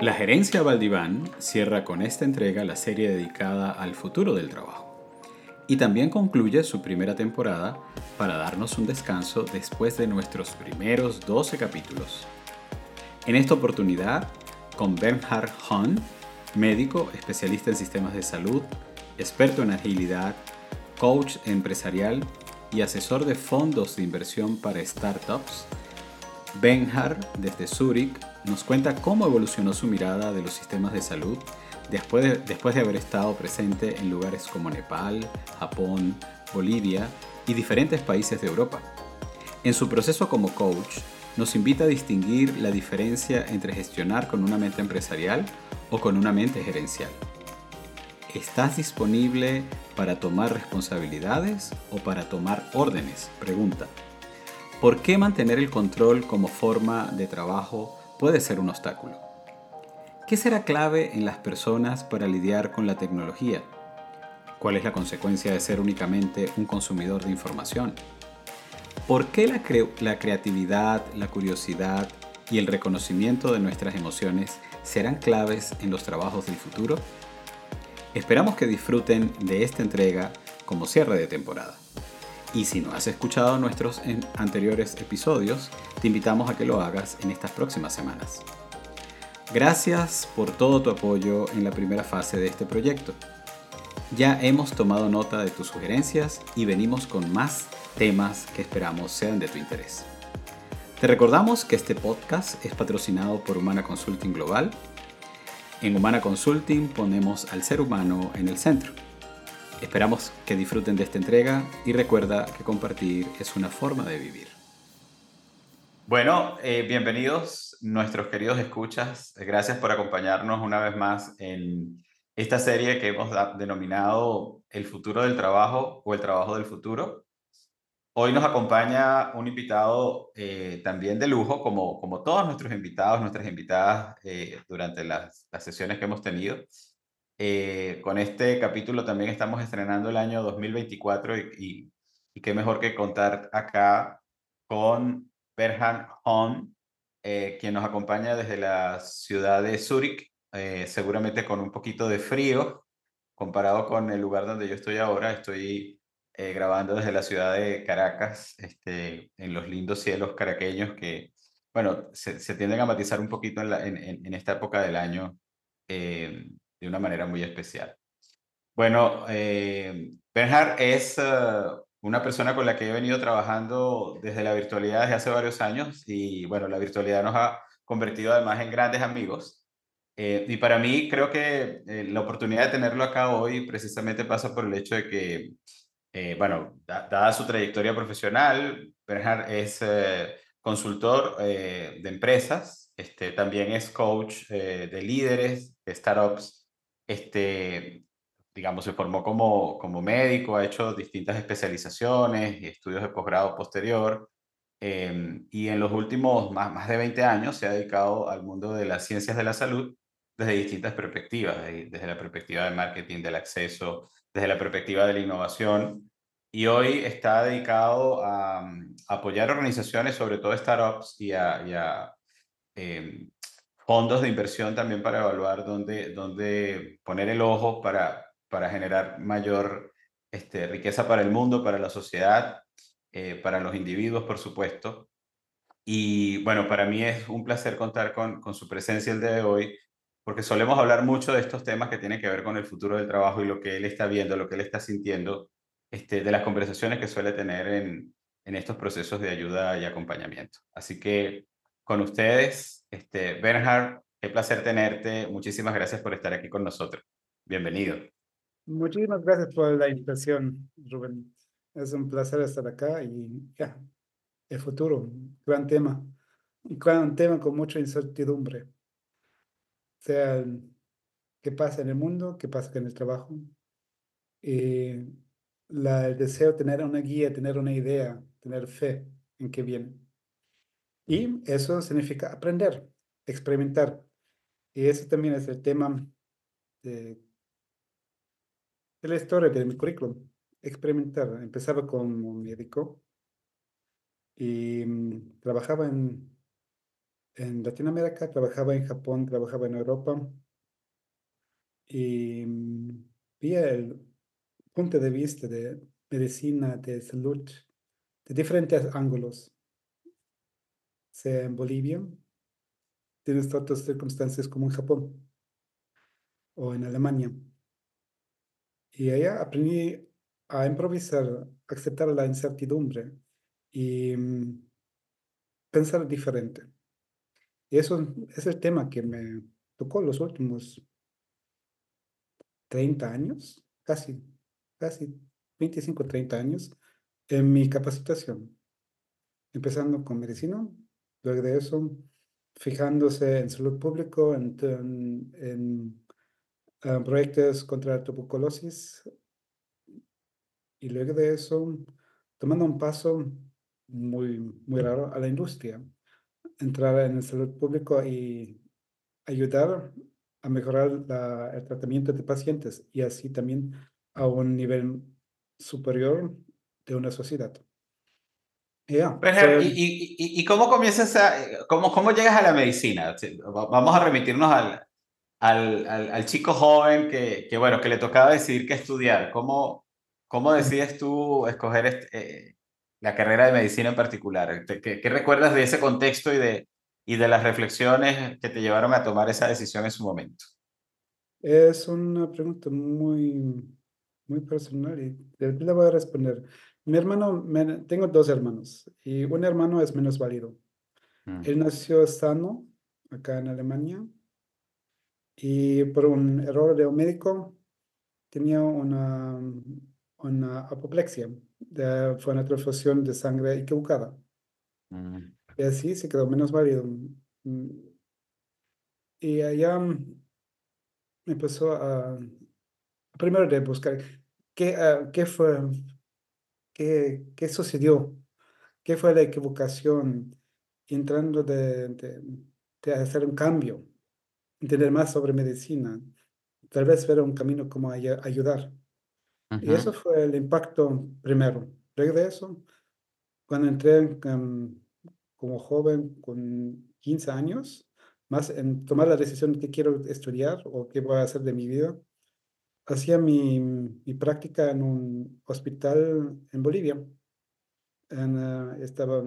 La gerencia Valdiván cierra con esta entrega la serie dedicada al futuro del trabajo y también concluye su primera temporada para darnos un descanso después de nuestros primeros 12 capítulos. En esta oportunidad, con Bernhard Hahn, médico especialista en sistemas de salud, experto en agilidad, coach empresarial y asesor de fondos de inversión para startups, Benhard, desde Zurich, nos cuenta cómo evolucionó su mirada de los sistemas de salud después de, después de haber estado presente en lugares como Nepal, Japón, Bolivia y diferentes países de Europa. En su proceso como coach, nos invita a distinguir la diferencia entre gestionar con una mente empresarial o con una mente gerencial. ¿Estás disponible para tomar responsabilidades o para tomar órdenes? Pregunta. ¿Por qué mantener el control como forma de trabajo puede ser un obstáculo? ¿Qué será clave en las personas para lidiar con la tecnología? ¿Cuál es la consecuencia de ser únicamente un consumidor de información? ¿Por qué la, creatividad, la curiosidad y el reconocimiento de nuestras emociones serán claves en los trabajos del futuro? Esperamos que disfruten de esta entrega como cierre de temporada. Y si no has escuchado nuestros anteriores episodios, te invitamos a que lo hagas en estas próximas semanas. Gracias por todo tu apoyo en la primera fase de este proyecto. Ya hemos tomado nota de tus sugerencias y venimos con más temas que esperamos sean de tu interés. Te recordamos que este podcast es patrocinado por Humana Consulting Global. En Humana Consulting ponemos al ser humano en el centro. Esperamos que disfruten de esta entrega y recuerda que compartir es una forma de vivir. Bueno, eh, bienvenidos nuestros queridos escuchas. Gracias por acompañarnos una vez más en esta serie que hemos denominado El futuro del trabajo o el trabajo del futuro. Hoy nos acompaña un invitado eh, también de lujo, como, como todos nuestros invitados, nuestras invitadas eh, durante las, las, sesiones que hemos tenido. Con este capítulo también estamos estrenando el año 2024 y, y, y qué mejor que contar acá con Berhan Hon, eh, quien nos acompaña desde la ciudad de Zúrich, eh, seguramente con un poquito de frío comparado con el lugar donde yo estoy ahora. Estoy eh, grabando desde la ciudad de Caracas, este, en los lindos cielos caraqueños que, bueno, se, tienden a matizar un poquito en, esta época del año de una manera muy especial. Bueno, Bernhard es una persona con la que he venido trabajando desde la virtualidad desde hace varios años y bueno, la virtualidad nos ha convertido además en grandes amigos. Eh, y para mí creo que eh, la oportunidad de tenerlo acá hoy precisamente pasa por el hecho de que, eh, bueno, dada su trayectoria profesional, Bernhard es consultor de empresas, este, también es coach de líderes, de startups, este, digamos, se formó como, como médico, ha hecho distintas especializaciones y estudios de posgrado posterior. Em, y en los últimos más, más de 20 años se ha dedicado al mundo de las ciencias de la salud desde distintas perspectivas, desde la perspectiva del marketing, del acceso, desde la perspectiva de la innovación. Y hoy está dedicado a, mm, apoyar organizaciones, sobre todo startups, y a, em, fondos de inversión también para evaluar dónde, dónde poner el ojo para, para generar mayor este, riqueza para el mundo, para la sociedad, eh, para los individuos, por supuesto. Y bueno, para mí es un placer contar con, con su presencia el día de hoy, porque solemos hablar mucho de estos temas que tienen que ver con el futuro del trabajo y lo que él está viendo, lo que él está sintiendo, este, de las conversaciones que suele tener en, en estos procesos de ayuda y acompañamiento. Así que con ustedes, este, Bernhard, qué placer tenerte. Muchísimas gracias por estar aquí con nosotros. Bienvenido. Muchísimas gracias por la invitación, Rubén. Es un placer estar acá y ya, el futuro, gran tema. Un gran tema con mucha incertidumbre. O sea, qué pasa en el mundo, qué pasa en el trabajo. Y la, el deseo de tener una guía, tener una idea, tener fe en qué viene. Y eso significa aprender, experimentar. Y eso también es el tema de la historia de mi currículum. Experimentar. Empezaba como médico y mm, trabajaba en en Latinoamérica, trabajaba en Japón, trabajaba en Europa y mm, vi el punto de vista de medicina, de salud, de diferentes ángulos. Sea en Bolivia, tienes otras circunstancias como en Japón o en Alemania. Y allá aprendí a improvisar, aceptar la incertidumbre y mm, pensar diferente. Y eso es el tema que me tocó los últimos 30 años, casi, casi 25, 30 años, en mi capacitación. Empezando con medicina, de eso, fijándose en salud pública, en, en, ah, proyectos contra la tuberculosis, y luego de eso, tomando un paso muy, muy raro a la industria, entrar en el salud público y ayudar a mejorar el tratamiento de pacientes y así también a un nivel superior de una sociedad. ¿Y, y, cómo comienzas a, cómo, cómo llegas a la medicina? Vamos a remitirnos al, al, al, chico joven que, que, bueno, que le tocaba decidir qué estudiar. ¿Cómo, cómo decides tú escoger este, eh, la carrera de medicina en particular. ¿Qué, qué recuerdas de ese contexto y de, y de las reflexiones que te llevaron a tomar esa decisión en su momento? Es una pregunta muy, muy personal y le voy a responder. Mi hermano, tengo dos hermanos y un hermano es menos válido. Mm. Él nació sano acá en Alemania y por un error de un médico tenía una, una apoplexia fue una transfusión de sangre equivocada. Mm. Y así se quedó menos válido. Y allá mm, empezó a, primero de buscar qué, ah, qué fue, qué, qué sucedió, qué fue la equivocación, entrando de, de, hacer un cambio, entender más sobre medicina, tal vez ver un camino como ayudar. Y eso fue el impacto primero. Luego de eso, cuando entré como joven con 15 años, más en tomar la decisión de qué quiero estudiar o qué voy a hacer de mi vida, hacía mi, mi práctica en un hospital en Bolivia. En, uh, estaba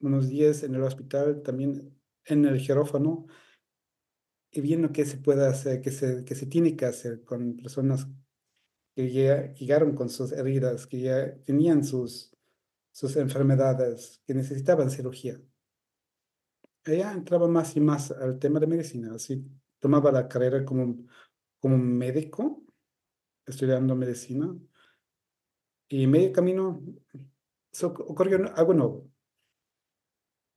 unos días en el hospital, también en el quirófano, y viendo qué se puede hacer, qué se, qué se tiene que hacer con personas que ya llegaron con sus heridas, que ya tenían sus, sus enfermedades, que necesitaban cirugía. Ella entraba más y más al tema de medicina, así tomaba la carrera como, como médico, estudiando medicina, y medio camino ocurrió algo nuevo.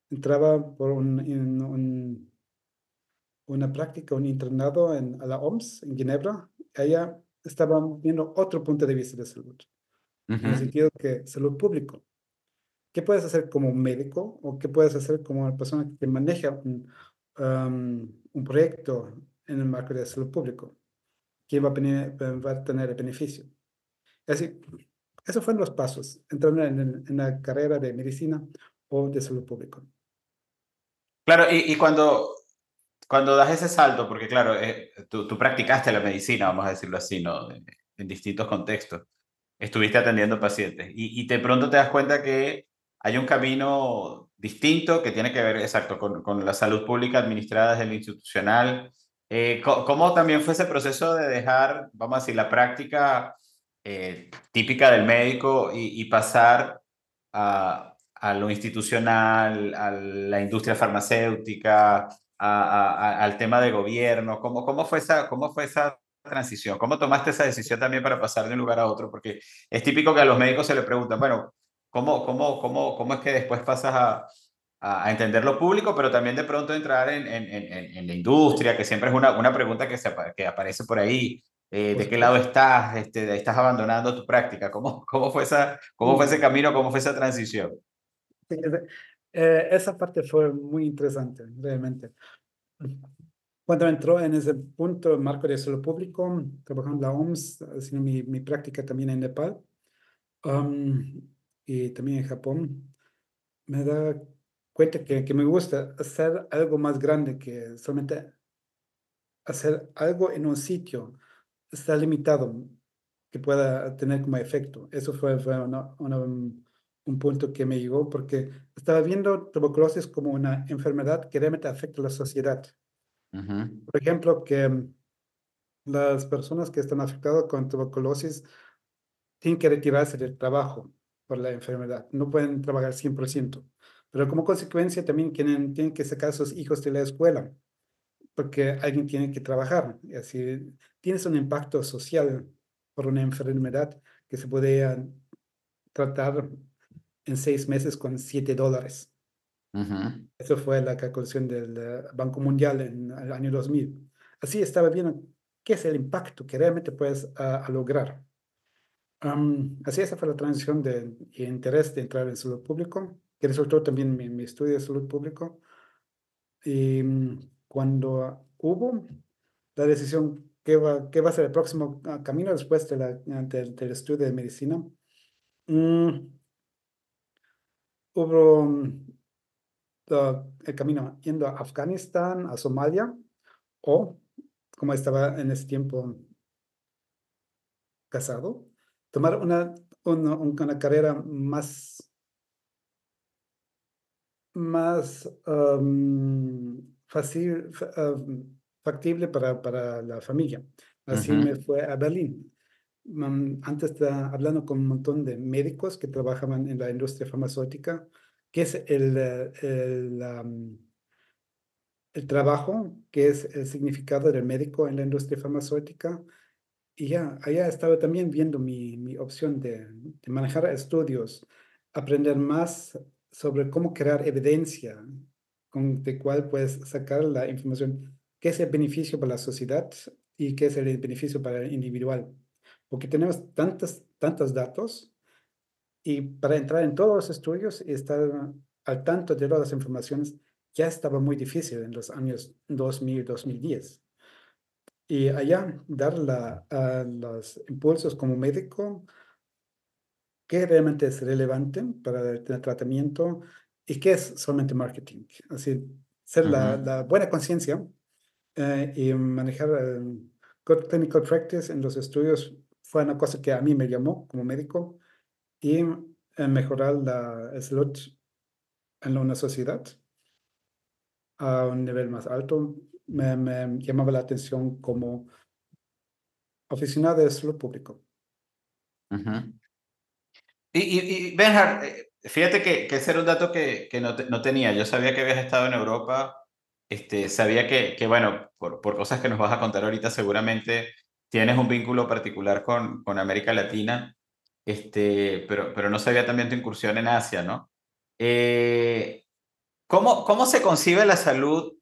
Entraba por un, un, una práctica, un internado en, a la OMS en Ginebra. Ella estaban viendo otro punto de vista de salud, en el sentido que salud público. ¿Qué puedes hacer como médico o qué puedes hacer como una persona que maneja un, un proyecto en el marco de salud público? ¿Quién va a, va a tener el beneficio? Así, esos fueron los pasos, entrar en, en, la carrera de medicina o de salud pública. Claro, y, y cuando cuando das ese salto, porque claro, eh, tú, tú, practicaste la medicina, vamos a decirlo así, ¿no? En, distintos contextos, estuviste atendiendo pacientes y, y de pronto te das cuenta que hay un camino distinto que tiene que ver, exacto, con, con la salud pública administrada desde el institucional. Eh, ¿Cómo también fue ese proceso de dejar, vamos a decir, la práctica eh, típica del médico y, y pasar a, a, lo institucional, a la industria farmacéutica, al tema de gobierno? ¿Cómo, cómo, fue esa, ¿Cómo fue esa transición? ¿Cómo tomaste esa decisión también para pasar de un lugar a otro? Porque es típico que a los médicos se le preguntan, bueno, ¿cómo, cómo, cómo, cómo es que después pasas a, a entender lo público, pero también de pronto entrar en, en, en, en la industria, que siempre es una, una pregunta que, se, que aparece por ahí. Eh, ¿De qué lado estás? Este, ¿Estás abandonando tu práctica? ¿Cómo, cómo, fue esa, ¿Cómo fue ese camino? ¿Cómo fue esa transición? Eh, esa parte fue muy interesante, realmente. Cuando entró en ese punto, marco de salud público, trabajando en la OMS, haciendo mi, mi práctica también en Nepal um, y también en Japón, me da cuenta que, que me gusta hacer algo más grande que solamente hacer algo en un sitio. Está limitado que pueda tener como efecto. Eso fue, fue una- una- un un punto que me llegó porque estaba viendo tuberculosis como una enfermedad que realmente afecta a la sociedad. Ujú, Por ejemplo, que las personas que están afectadas con tuberculosis tienen que retirarse del trabajo por la enfermedad. No pueden trabajar 100%. Pero como consecuencia también tienen, tienen que sacar a sus hijos de la escuela porque alguien tiene que trabajar. Y así tienes un impacto social por una enfermedad que se podía tratar en seis meses con 7 dólares. ujú, Eso fue la calculación del eh, Banco Mundial en el año 2000. Así estaba viendo qué es el impacto que realmente puedes ah, a lograr. Am, así esa fue la transición de interés de entrar en salud público, que resultó también mi, mi estudio de salud público. Y mm, cuando hubo la decisión qué va, qué va a ser el próximo ah, camino después de la, del, del estudio de medicina, mm, hubo mm, la- el camino yendo a Afganistán, a Somalia, o como estaba en ese tiempo casado, tomar una, una, una carrera más, más am, fácil, factible para, para la familia. Así ujú, me fue a Berlín. Mm, Antes estaba hablando con un montón de médicos que trabajaban en la industria farmacéutica, que es el, eh, el, el trabajo, que es el significado del médico en la industria farmacéutica. Y ya, allá estaba también viendo mi, mi opción de, de manejar estudios, aprender más sobre cómo crear evidencia con de cuál puedes sacar la información, qué es el beneficio para la sociedad y qué es el beneficio para el individual. Porque tenemos tantos, tantos datos y para entrar en todos los estudios y estar al tanto de todas las informaciones ya estaba muy difícil en los años 2000, 2010. Y allá dar la, a los impulsos como médico, qué realmente es relevante para el tra- tratamiento y qué es solamente marketing. Así, ser la, ujú. la buena conciencia eh, y manejar good clinical practice en los estudios fue una cosa que a mí me llamó como médico y eh, mejorar la salud en una sociedad a un nivel más alto me, me llamaba la atención como oficina de salud público. Ujú. Y, y, y eh, fíjate que, que ese era un dato que, que no, te- no tenía. Yo sabía que habías estado en Europa, este, sabía que, que bueno, por, por cosas que nos vas a contar ahorita, seguramente tienes un vínculo particular con, con América Latina, este, pero, pero no sabía también tu incursión en Asia, ¿no? Eh, ¿Cómo, cómo se concibe la salud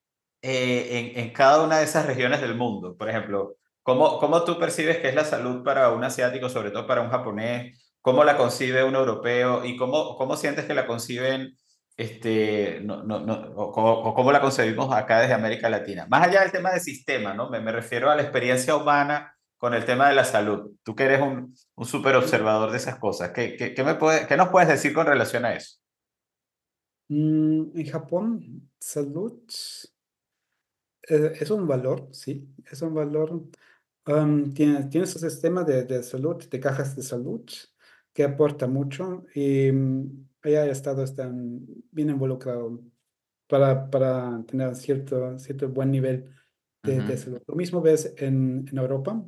eh, en, en cada una de esas regiones del mundo? Por ejemplo, ¿cómo, cómo tú percibes que es la salud para un asiático, sobre todo para un japonés? ¿Cómo la concibe un europeo? ¿Y cómo, cómo sientes que la conciben, este, no, no, no, o, o- cómo la concebimos acá desde América Latina? Más allá del tema de sistema, ¿no? Me, me refiero a la experiencia humana con el tema de la salud. Tú que eres un, un súper observador de esas cosas, ¿qué, qué, qué me puede, ¿qué nos puedes decir con relación a eso? Mm, en Japón, salud eh, es un valor, sí, es un valor. Am, tiene, tiene su sistema de, de salud, de cajas de salud, que aporta mucho y mm, allá el Estado está bien involucrado para, para tener cierto, cierto buen nivel de, de Ujú, salud. Lo mismo ves en, en Europa,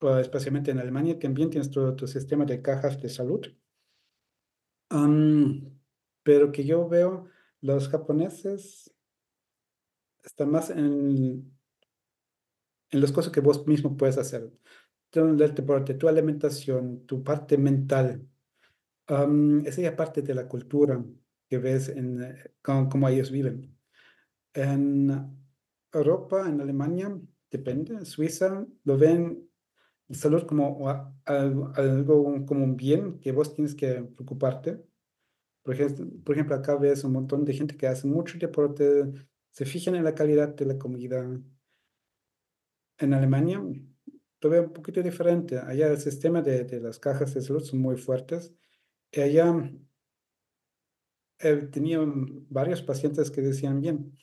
o especialmente en Alemania, también tienes tu, tu sistema de cajas de salud. Am, pero que yo veo, los japoneses están más en, en las cosas que vos mismo puedes hacer. Tu, deporte, tu alimentación, tu parte mental. am, esa ya parte de la cultura que ves en eh, cómo, ellos viven. En Europa, en Alemania, depende. En Suiza lo ven salud como algo, algo como un bien que vos tienes que preocuparte. Por ejemplo, por ejemplo, acá ves un montón de gente que hace mucho deporte, se fijan en la calidad de la comida. En Alemania, lo veo un poquito diferente. Allá el sistema de, de las cajas de salud son muy fuertes. Y allá he tenido varios pacientes que decían, bien,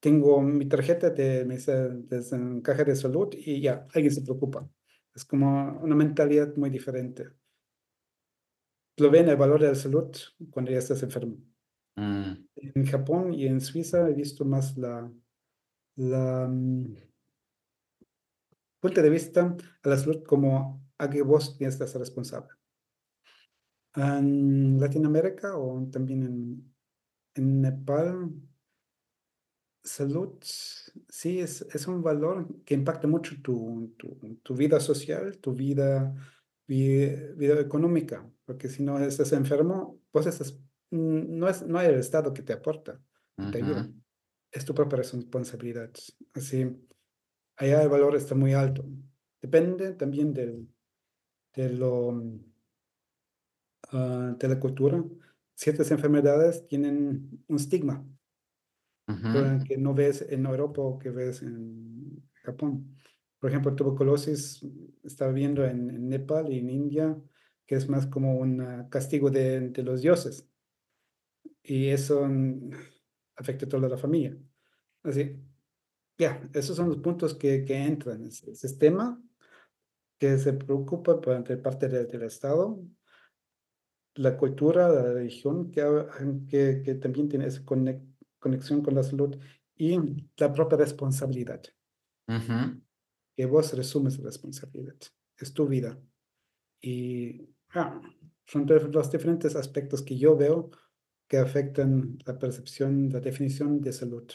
tengo mi tarjeta de, de, caja de salud y ya, alguien se preocupa. Es como una mentalidad muy diferente. Lo ven el valor de la salud cuando ya estás enfermo. Mm. En Japón y en Suiza he visto más la, la mm, punto de vista a la salud como a que vos tienes que ser responsable. En Latinoamérica o también en, en Nepal, salud sí es, es un valor que impacta mucho tu, tu, tu vida social, tu vida, vida, económica, porque si no estás enfermo, pues estás, no, es, no hay el Estado que te aporta, te ayuda. Es tu propia responsabilidad. Así, allá el valor está muy alto. Depende también del, de, lo, ah, de la cultura. Ciertas enfermedades tienen un estigma que no ves en Europa o que ves en Japón. Por ejemplo, tuberculosis está viendo en, Nepal y en India, que es más como un castigo de, de los dioses. Y eso mm, afecta a toda la familia. Así, ya, esos son los puntos que, que entran. El sistema que se preocupa por parte del Estado, la cultura, la religión, que, que, también tiene esa conexión con la salud y la propia responsabilidad. Que vos resumes la responsabilidad. Es tu vida. Y ah, son los diferentes aspectos que yo veo que afectan la percepción, la definición de salud.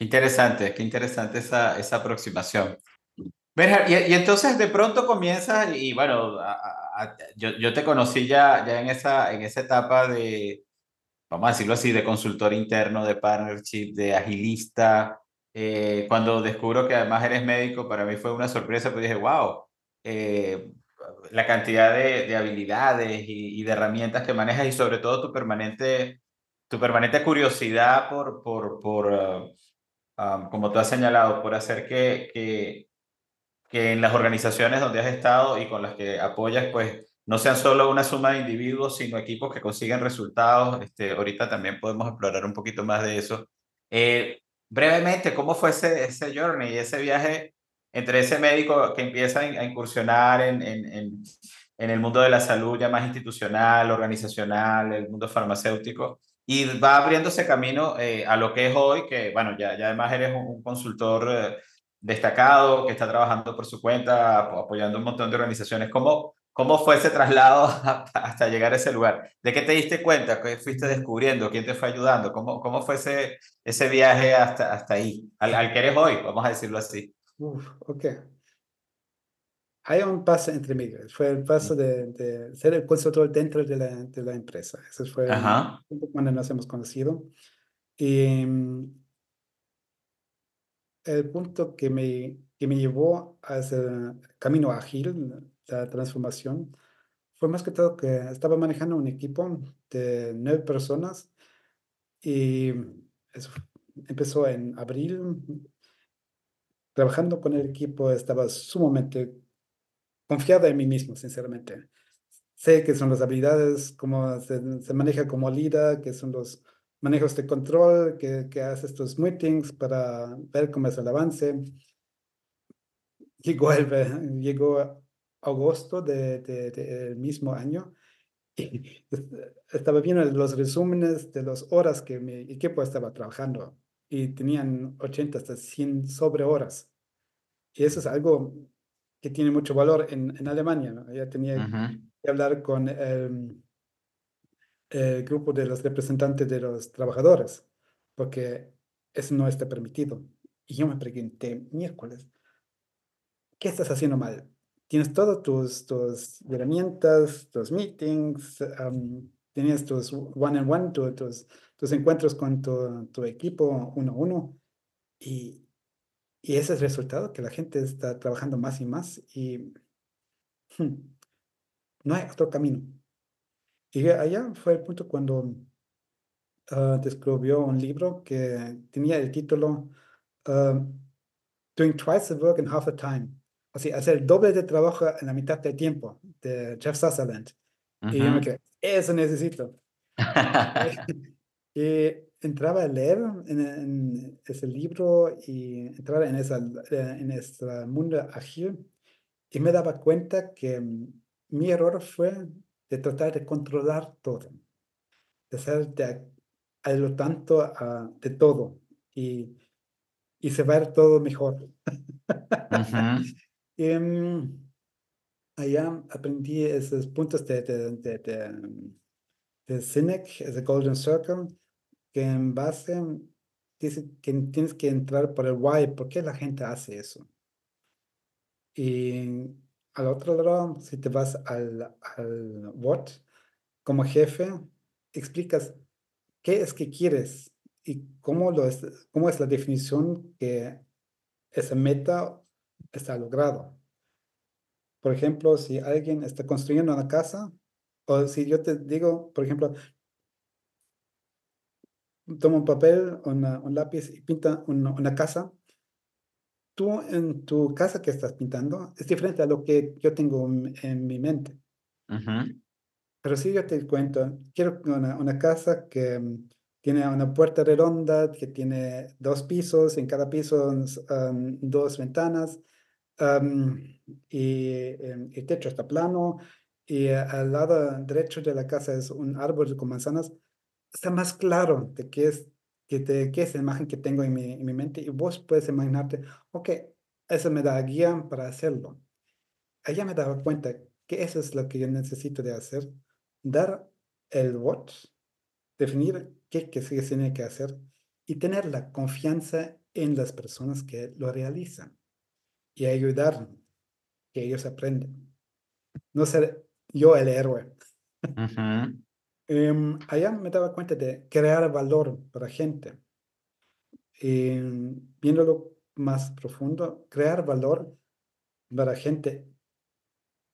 Interesante, qué interesante esa, esa aproximación. Y, y, entonces de pronto comienza, y bueno, yo, yo, te conocí ya, ya en, esa, en esa etapa de, vamos a decirlo así, de consultor interno, de partnership, de agilista. Eh, cuando descubro que además eres médico, para mí fue una sorpresa, pues dije, wow, eh, la cantidad de, de habilidades y, y, de herramientas que manejas y sobre todo tu permanente, tu permanente curiosidad por, por, por uh, como tú has señalado, por hacer que, que, que, en las organizaciones donde has estado y con las que apoyas, pues no sean solo una suma de individuos, sino equipos que consiguen resultados. Este, ahorita también podemos explorar un poquito más de eso. Eh, brevemente, ¿cómo fue ese, ese journey, ese viaje entre ese médico que empieza a incursionar en, en, en, en el mundo de la salud ya más institucional, organizacional, el mundo farmacéutico, y va abriéndose camino eh, a lo que es hoy, que bueno, ya, ya además eres un, consultor eh, destacado que está trabajando por su cuenta, apoyando un montón de organizaciones. ¿Cómo, cómo fue ese traslado hasta, llegar a ese lugar? ¿De qué te diste cuenta? ¿Qué fuiste descubriendo? ¿Quién te fue ayudando? ¿Cómo, cómo fue ese, ese viaje hasta, hasta ahí, al, al que eres hoy, vamos a decirlo así? Uf, ok hay un paso entre medio. Fue el paso de, de ser el consultor dentro de la, de la empresa. Ese fue cuando nos hemos conocido. Y mm, el punto que me, que me llevó a ese camino ágil, la transformación, fue más que todo que estaba manejando un equipo de nueve personas y eso empezó en abril. Trabajando con el equipo estaba sumamente confiada en mí mismo, sinceramente. Sé que son las habilidades, cómo se, maneja como líder, que son los manejos de control, que, que hace estos meetings para ver cómo es el avance. Llegó, el, llegó agosto del de, de, mismo año y estaba viendo los resúmenes de las horas que mi equipo estaba trabajando y tenían 80 hasta 100 sobre horas. Y eso es algo que tiene mucho valor en, en Alemania. ¿no? Ya tenía que hablar con el, el, grupo de los representantes de los trabajadores, porque eso no está permitido. Y yo me pregunté, miércoles, ¿qué estás haciendo mal? Tienes todas tus, tus herramientas, tus meetings, um, tienes tus one-on-one, tus, tus encuentros con tu, tu equipo uno a uno, y y ese es el resultado, que la gente está trabajando más y más y hmm, no hay otro camino. Y allá fue el punto cuando uh, descubrió un libro que tenía el título uh, Doing Twice the Work in Half the Time. O sea, hacer el doble de trabajo en la mitad del tiempo, de Jeff Sutherland. Y yo me quedé, eso necesito. y entraba a leer en, ese libro y entraba en, esa, en este mundo ágil y me daba cuenta que mi error fue de tratar de controlar todo, de ser de a, lo tanto de todo y, y se va a ver todo mejor. y, em, allá aprendí esos puntos de, de, de, de, Cynic, ese Golden Circle, que en base dice que tienes que entrar por el why, ¿por qué la gente hace eso? Y al otro lado, si te vas al, al what, como jefe, explicas qué es que quieres y cómo, lo es, cómo es la definición que esa meta está logrado. Por ejemplo, si alguien está construyendo una casa, o si yo te digo, por ejemplo, toma un papel, un lápiz y pinta una, casa, tú en tu casa que estás pintando es diferente a lo que yo tengo en, mi mente. Pero si yo te cuento, quiero una, una casa que mm, tiene una puerta redonda, que tiene dos pisos, en cada piso um, dos ventanas, y em, el techo está plano y al lado derecho de la casa es un árbol con manzanas, está más claro de qué es, que te, qué es la imagen que tengo en mi, en mi mente y vos puedes imaginarte, ok, eso me da guía para hacerlo. Allá me daba cuenta que eso es lo que yo necesito de hacer, dar el what, definir qué, qué se tiene que hacer y tener la confianza en las personas que lo realizan y ayudar que ellos aprenden. No ser yo el héroe. Em, allá me daba cuenta de crear valor para gente. Y viéndolo más profundo, crear valor para gente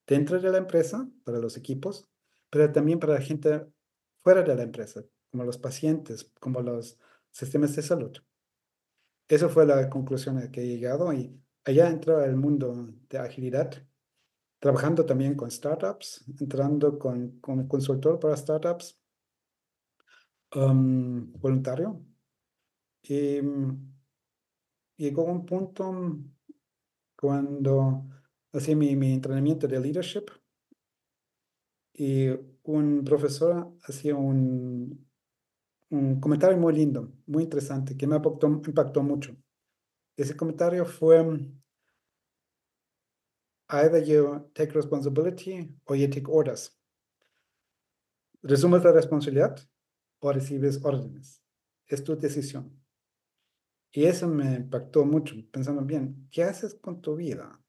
dentro de la empresa, para los equipos, pero también para la gente fuera de la empresa, como los pacientes, como los sistemas de salud. Eso fue la conclusión a la que he llegado y allá entró el mundo de agilidad, trabajando también con startups, entrando con, con consultor para startups, um, voluntario. Y mm, llegó un punto cuando hacía mi, mi entrenamiento de leadership y un profesor hacía un, un comentario muy lindo, muy interesante, que me impactó mucho. Ese comentario fue, either you take responsibility or you take orders. Resumes la responsabilidad o recibes órdenes. Es tu decisión. Y eso me impactó mucho, pensando bien, ¿qué haces con tu vida?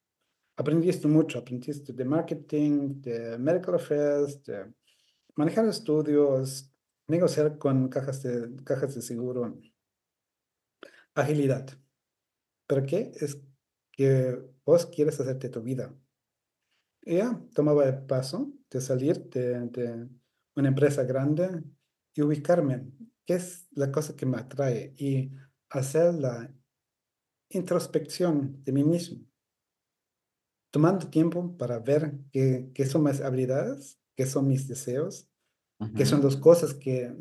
Aprendiste mucho, aprendiste de marketing, de medical affairs, de manejar estudios, negociar con cajas de, cajas de seguro, agilidad. ¿Pero qué? Es que vos quieres hacerte tu vida. Ella tomaba el paso de salir de, una empresa grande y ubicarme. ¿Qué es la cosa que me atrae? Y hacer la introspección de mí mismo. Tomando tiempo para ver qué, qué son mis habilidades, qué son mis deseos, qué son las cosas que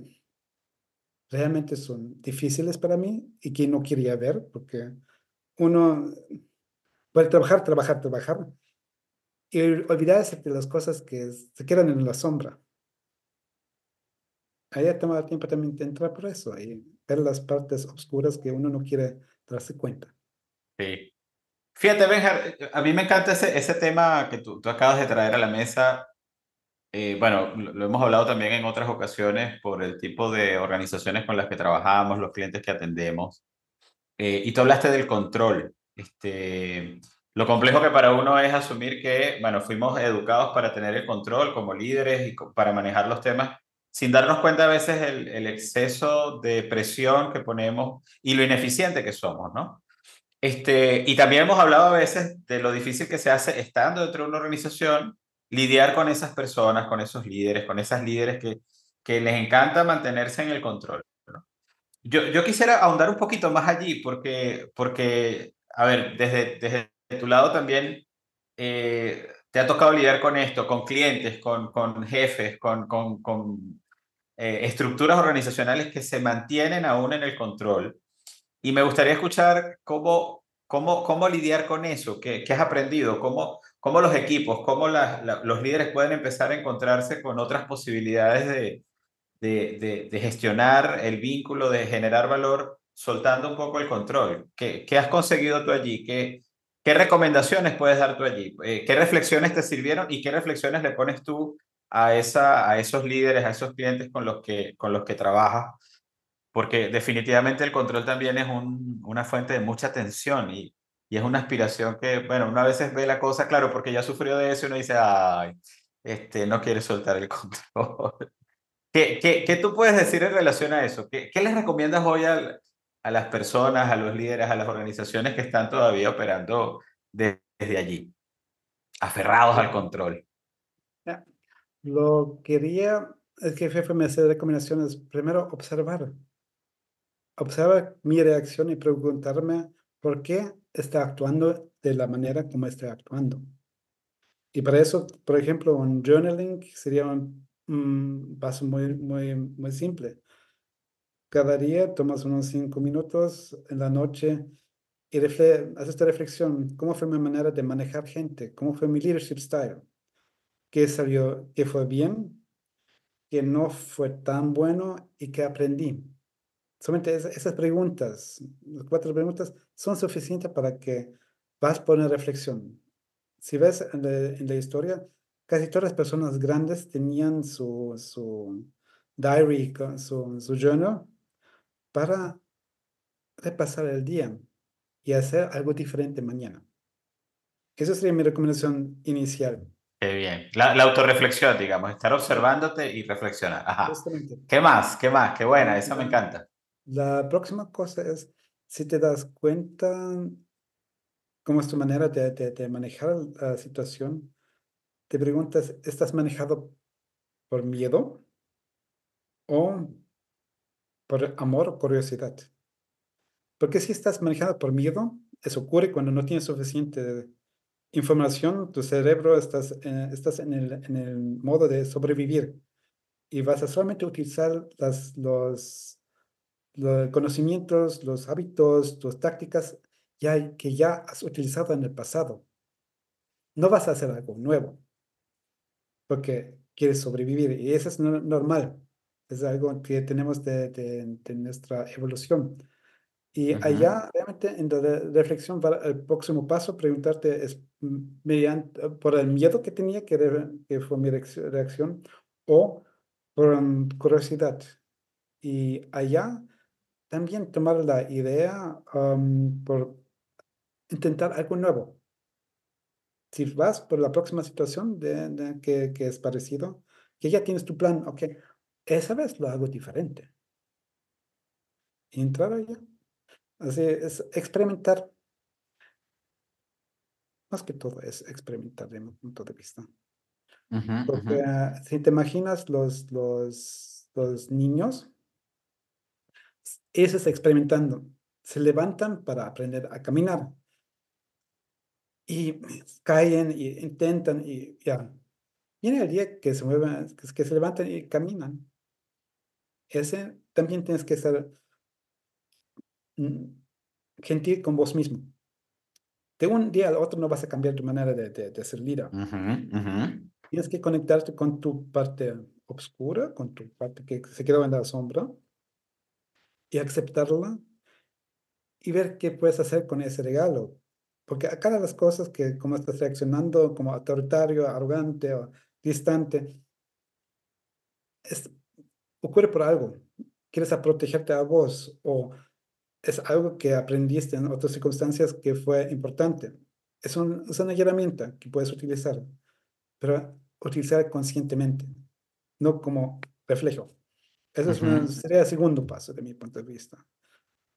realmente son difíciles para mí y que no quería ver porque uno puede trabajar, trabajar, trabajar y olvidarse de las cosas que se quedan en la sombra. Ahí ha tomado tiempo también de entrar por eso y ver las partes oscuras que uno no quiere darse cuenta. Sí. Fíjate, Benjar, a mí me encanta ese, ese tema que tú, tú acabas de traer a la mesa. Eh, bueno, lo, hemos hablado también en otras ocasiones por el tipo de organizaciones con las que trabajamos, los clientes que atendemos. Eh, y tú hablaste del control. Este, lo complejo que para uno es asumir que, bueno, fuimos educados para tener el control como líderes y para manejar los temas, sin darnos cuenta a veces el, el exceso de presión que ponemos y lo ineficiente que somos, ¿no? Este, y también hemos hablado a veces de lo difícil que se hace estando dentro de una organización lidiar con esas personas, con esos líderes, con esas líderes que, que les encanta mantenerse en el control. Yo, yo quisiera ahondar un poquito más allí porque, porque a ver, desde, desde tu lado también eh, te ha tocado lidiar con esto, con clientes, con, con jefes, con, con, con, eh, estructuras organizacionales que se mantienen aún en el control. Y me gustaría escuchar cómo, cómo, cómo lidiar con eso, qué, qué has aprendido, cómo, cómo los equipos, cómo los líderes pueden empezar a encontrarse con otras posibilidades de, de, de, gestionar el vínculo, de generar valor, soltando un poco el control. ¿Qué, qué has conseguido tú allí? ¿Qué, ¿Qué recomendaciones puedes dar tú allí? Eh, ¿Qué reflexiones te sirvieron y qué reflexiones le pones tú a, esa, a esos líderes, a esos clientes con los que, con los que trabajas, porque definitivamente el control también es un, una fuente de mucha tensión y, y, es una aspiración que, bueno, una veces ve la cosa, claro, porque ya sufrió de eso y uno dice, ay, este, no quiere soltar el control. ¿Qué, qué, qué tú puedes decir en relación a eso? ¿Qué, qué les recomiendas hoy a, a las personas, a los líderes, a las organizaciones que están todavía operando desde allí, aferrados al control? Lo quería, es que jefe me hace recomendaciones. Primero, observar. Observar mi reacción y preguntarme por qué está actuando de la manera como está actuando. Y para eso, por ejemplo, un journaling sería un, paso muy, muy, muy simple. Cada día tomas unos cinco minutos en la noche y haces esta reflexión. ¿Cómo fue mi manera de manejar gente? ¿Cómo fue mi leadership style? qué salió, qué fue bien, qué no fue tan bueno y qué aprendí. Solamente esas preguntas, las cuatro preguntas, son suficientes para que vas por una reflexión. Si ves en la, historia, casi todas las personas grandes tenían su, su diary, su, su journal, para repasar el día y hacer algo diferente mañana. Esa sería mi recomendación inicial. Qué bien. La, la, autorreflexión, digamos, estar observándote y reflexionar. Ajá. ¿Qué más? ¿Qué más? Qué buena, esa me encanta. La próxima cosa es, si te das cuenta cómo es tu manera de, de, manejar la situación, te preguntas, ¿estás manejado por miedo o por amor o curiosidad? Porque si estás manejado por miedo, eso ocurre cuando no tienes suficiente información, tu cerebro estás, eh, estás en, el, en el modo de sobrevivir y vas a solamente utilizar las, los, los conocimientos, los hábitos, tus tácticas ya, que ya has utilizado en el pasado. No vas a hacer algo nuevo porque quieres sobrevivir y eso es normal. Es algo que tenemos de, de, de nuestra evolución. Y allá, realmente, en la reflexión para el próximo paso, preguntarte es mm, mediante, por el miedo que tenía, que, que fue mi reacción, o por mm, curiosidad. Y allá también tomar la idea por intentar algo nuevo. Si vas por la próxima situación de, que, que, es parecido, que ya tienes tu plan, ok, esa vez lo hago diferente. entrar allá. Así es experimentar. Más que todo es experimentar de mi punto de vista. Porque ah, si te imaginas los, los, los niños, eso es experimentando. Se levantan para aprender a caminar. Y caen y intentan y ya. Viene el día que se mueven, que se levantan y caminan. Ese también tienes que ser Mm, gentil con vos mismo. De un día al otro no vas a cambiar tu manera de, de, ser líder. Tienes que conectarte con tu parte oscura, con tu parte que se quedó en la sombra y aceptarla y ver qué puedes hacer con ese regalo. Porque a cada las cosas que como estás reaccionando como autoritario, arrogante o distante, es, ocurre por algo. Quieres a protegerte a vos o es algo que aprendiste en otras circunstancias que fue importante. Es, un, es una herramienta que puedes utilizar, pero utilizar conscientemente, no como reflejo. Eso es sería el segundo paso de mi punto de vista.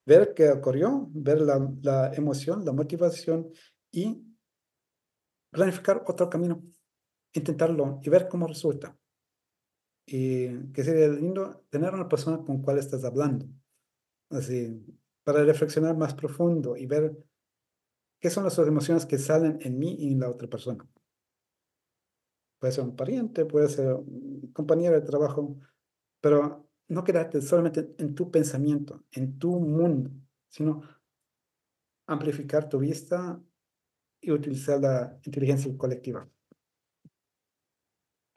Ver qué ocurrió, ver la, la emoción, la motivación y planificar otro camino, intentarlo y ver cómo resulta. Y que sería lindo tener una persona con cual estás hablando. Así, para reflexionar más profundo y ver qué son las emociones que salen en mí y en la otra persona. Puede ser un pariente, puede ser un compañero de trabajo, pero no quedarte solamente en tu pensamiento, en tu mundo, sino amplificar tu vista y utilizar la inteligencia colectiva.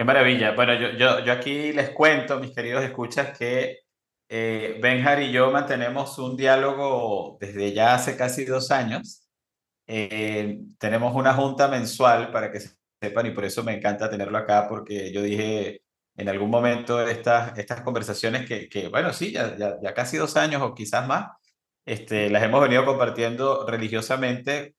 Qué maravilla. Bueno, yo, yo, yo aquí les cuento, mis queridos escuchas, que eh, Benjar y yo mantenemos un diálogo desde ya hace casi dos años. Eh, tenemos una junta mensual para que sepan y por eso me encanta tenerlo acá porque yo dije en algún momento estas, estas conversaciones que, que bueno, sí, ya, ya, ya, casi dos años o quizás más, este, las hemos venido compartiendo religiosamente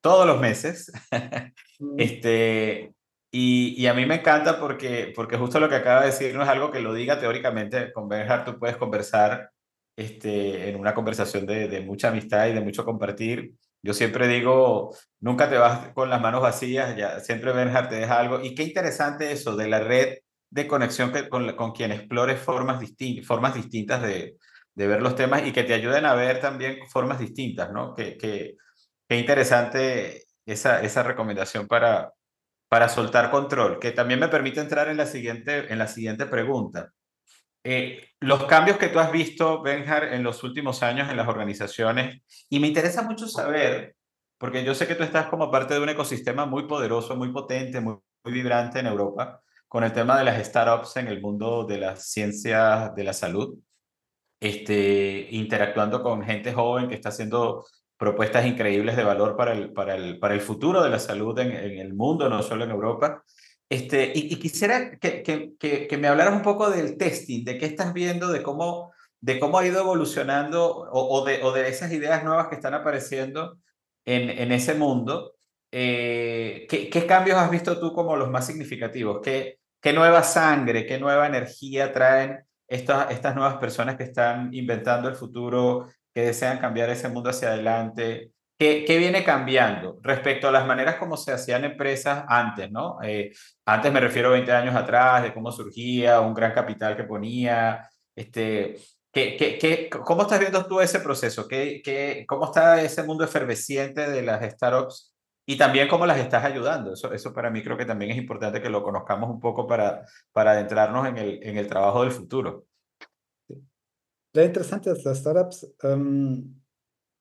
todos los meses. Mm. este, y, y, a mí me encanta porque, porque justo lo que acaba de decir no es algo que lo diga teóricamente. Con Benjar tú puedes conversar este, en una conversación de, de, mucha amistad y de mucho compartir. Yo siempre digo, nunca te vas con las manos vacías, ya, siempre Benjar te deja algo. Y qué interesante eso de la red de conexión que, con, con quien explores formas, distintas formas distintas de, de, ver los temas y que te ayuden a ver también formas distintas, ¿no? Qué que, que interesante esa, esa recomendación para, para soltar control, que también me permite entrar en la siguiente, en la siguiente pregunta. Eh, los cambios que tú has visto, Benjar, en los últimos años en las organizaciones, y me interesa mucho saber, porque yo sé que tú estás como parte de un ecosistema muy poderoso, muy potente, muy, muy vibrante en Europa, con el tema de las startups en el mundo de las ciencias de la salud, este, interactuando con gente joven que está haciendo propuestas increíbles de valor para el, para el, para el futuro de la salud en, en el mundo, no solo en Europa. Este, y, y quisiera que, que, que, me hablaras un poco del testing, de qué estás viendo, de cómo, de cómo ha ido evolucionando o, o, de, o de esas ideas nuevas que están apareciendo en, en ese mundo. Eh, ¿qué, ¿qué, cambios has visto tú como los más significativos? ¿Qué, ¿Qué nueva sangre, qué nueva energía traen estas, estas nuevas personas que están inventando el futuro, que desean cambiar ese mundo hacia adelante. ¿Qué, ¿Qué, viene cambiando respecto a las maneras como se hacían empresas antes, ¿no? Eh, antes me refiero a 20 años atrás, de cómo surgía, un gran capital que ponía. Este, ¿qué, qué, qué, ¿Cómo estás viendo tú ese proceso? ¿Qué, qué, ¿Cómo está ese mundo efervesciente de las startups y también cómo las estás ayudando? Eso, eso para mí creo que también es importante que lo conozcamos un poco para, para adentrarnos en el, en el trabajo del futuro. Lo interesante de las startups, um,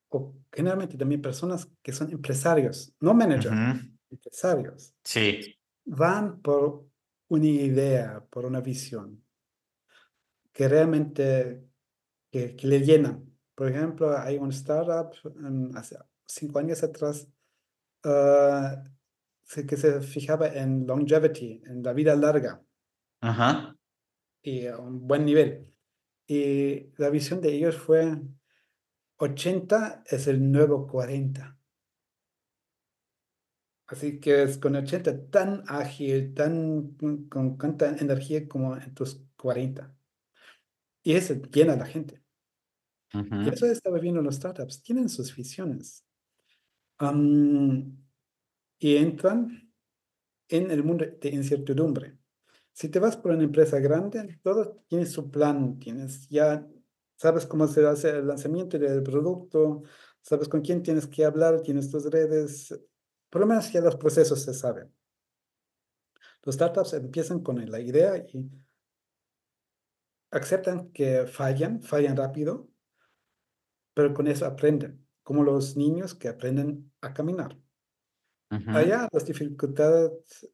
o generalmente también personas que son empresarios, no managers, uh -huh. empresarios. Sí. Van por una idea, por una visión, que realmente que, que le llenan. Por ejemplo, hay un startup um, hace cinco años atrás uh, que se fijaba en longevity, en la vida larga. Ajá. Y a un buen nivel. Y la visión de ellos fue 80 es el nuevo 40. Así que es con 80 tan ágil, tan con tanta energía como en tus 40. Y eso llena a la gente. Uh -huh. Y eso estaba viendo los startups. Tienen sus visiones. Um, y entran en el mundo de incertidumbre. Si te vas por una empresa grande, todo tiene su plan, tienes ya, sabes cómo se hace el lanzamiento del producto, sabes con quién tienes que hablar, tienes tus redes, por lo menos ya los procesos se saben. Los startups empiezan con la idea y aceptan que fallan, fallan rápido, pero con eso aprenden, como los niños que aprenden a caminar. Uh -huh. Allá las dificultades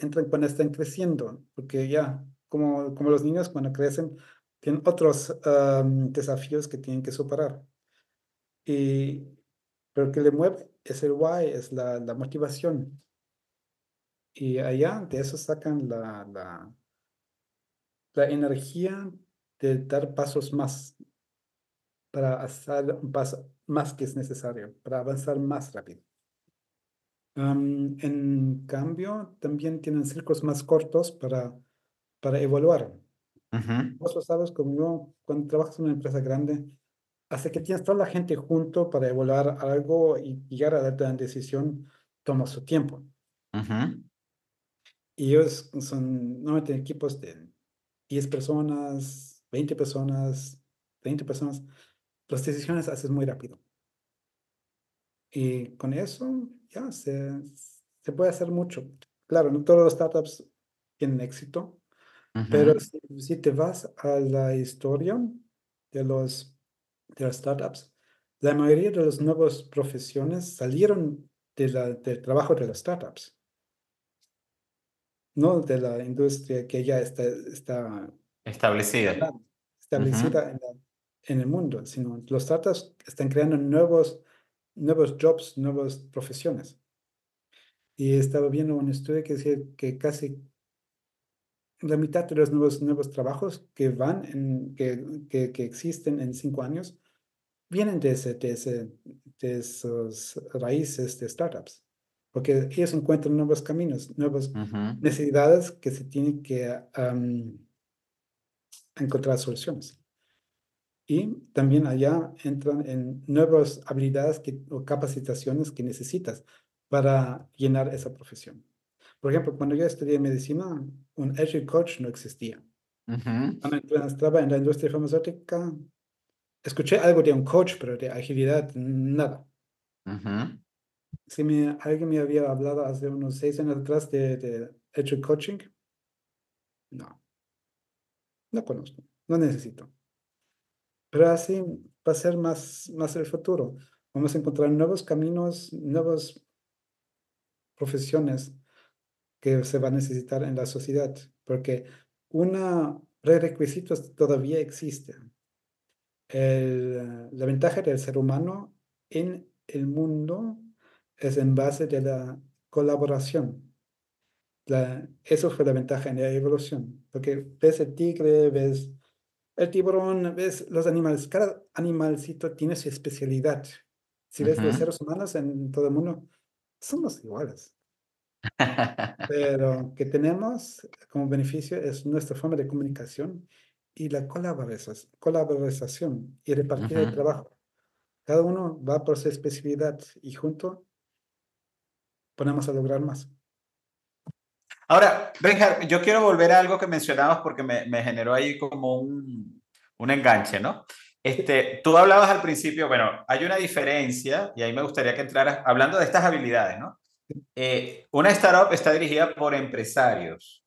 entran cuando están creciendo, porque ya, como, como los niños cuando crecen, tienen otros um, desafíos que tienen que superar. Y, pero que le mueve es el why, es la, la motivación. Y allá de eso sacan la, la, la energía de dar pasos más para hacer un paso más que es necesario, para avanzar más rápido. Um, en cambio, también tienen ciclos más cortos para, para evaluar. Uh -huh. Vos lo sabes, como yo, cuando trabajas en una empresa grande, hace que tienes toda la gente junto para evaluar algo y llegar a la decisión, toma su tiempo. Uh -huh. Y ellos son normalmente equipos de 10 personas, 20 personas, 30 personas. Las decisiones haces muy rápido. Y con eso ya se, se puede hacer mucho. Claro, no todos los startups tienen éxito, Pero si, te vas a la historia de los de las startups, la mayoría de las nuevas profesiones salieron de la, del trabajo de las startups, no de la industria que ya está, está establecida, establecida en, en, el mundo, sino los startups están creando nuevos, nuevos jobs, nuevas profesiones. Y estaba viendo un estudio que decía que casi la mitad de los nuevos, nuevos trabajos que van, en, que, que, que existen en cinco años, vienen de, ese, de, ese, de esos raíces de startups, porque ellos encuentran nuevos caminos, nuevas necesidades que se tienen que encontrar soluciones. Y también allá entran en nuevas habilidades que, o capacitaciones que necesitas para llenar esa profesión. Por ejemplo, cuando yo estudié medicina, un agile coach no existía. Cuando estaba en la industria farmacéutica, escuché algo de un coach, pero de agilidad, nada. Si me, alguien me había hablado hace unos seis años atrás de, de agile coaching, no. No conozco, no necesito. Pero así va a ser más, más el futuro. Vamos a encontrar nuevos caminos, nuevas profesiones que se va a necesitar en la sociedad, porque una prerequisito todavía existe. la ventaja del ser humano en el mundo es en base de la colaboración. La, eso fue la ventaja en la evolución, porque ves el tigre, ves el tiburón, ves los animales, cada animalcito tiene su especialidad. Si ves los seres humanos en todo el mundo, somos iguales. Pero que tenemos como beneficio es nuestra forma de comunicación y la colaboración, y repartir el trabajo. Cada uno va por su especialidad y junto ponemos a lograr más. Ahora, Benjar, yo quiero volver a algo que mencionabas porque me, me generó ahí como un, un enganche, ¿no? Este, tú hablabas al principio, bueno, hay una diferencia y ahí me gustaría que entraras hablando de estas habilidades, ¿no? Eh, una startup está dirigida por empresarios.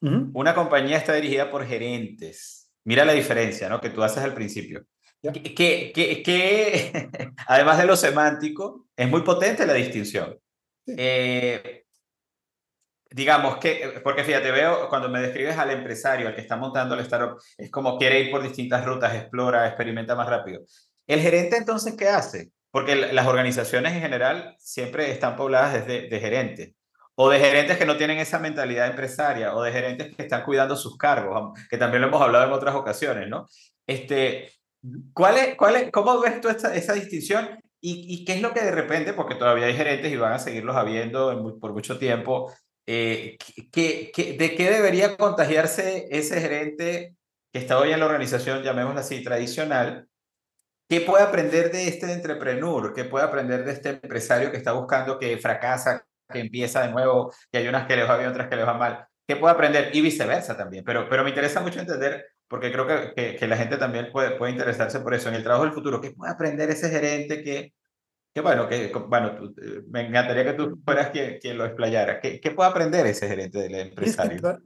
Una compañía está dirigida por gerentes. Mira la diferencia, ¿no? Que tú haces al principio. Que, que, que, además de lo semántico, es muy potente la distinción. Eh, digamos que, porque fíjate, veo cuando me describes al empresario, al que está montando el startup, es como quiere ir por distintas rutas, explora, experimenta más rápido. ¿El gerente entonces qué hace? Porque las organizaciones en general siempre están pobladas de, de gerentes o de gerentes que no tienen esa mentalidad empresaria, o de gerentes que están cuidando sus cargos, que también lo hemos hablado en otras ocasiones, ¿no? Este, ¿cuál es, cuál es, ¿Cómo ves tú esta, esa distinción? ¿Y, ¿Y, qué es lo que de repente, porque todavía hay gerentes y van a seguirlos habiendo por mucho tiempo, eh, ¿qué, de qué debería contagiarse ese gerente que está hoy en la organización, llamémosla así, tradicional, ¿Qué puede aprender de este entrepreneur? ¿Qué puede aprender de este empresario que está buscando que fracasa, que empieza de nuevo, que hay unas que les va bien, otras que les va mal? ¿Qué puede aprender? Y viceversa también. Pero, pero me interesa mucho entender, porque creo que, que, la gente también puede, puede interesarse por eso. En el trabajo del futuro, ¿qué puede aprender ese gerente que, que bueno, que, bueno eh, me encantaría que tú fueras quien, quien lo explayara. ¿Qué, ¿Qué puede aprender ese gerente del empresario? Tienes que entrar,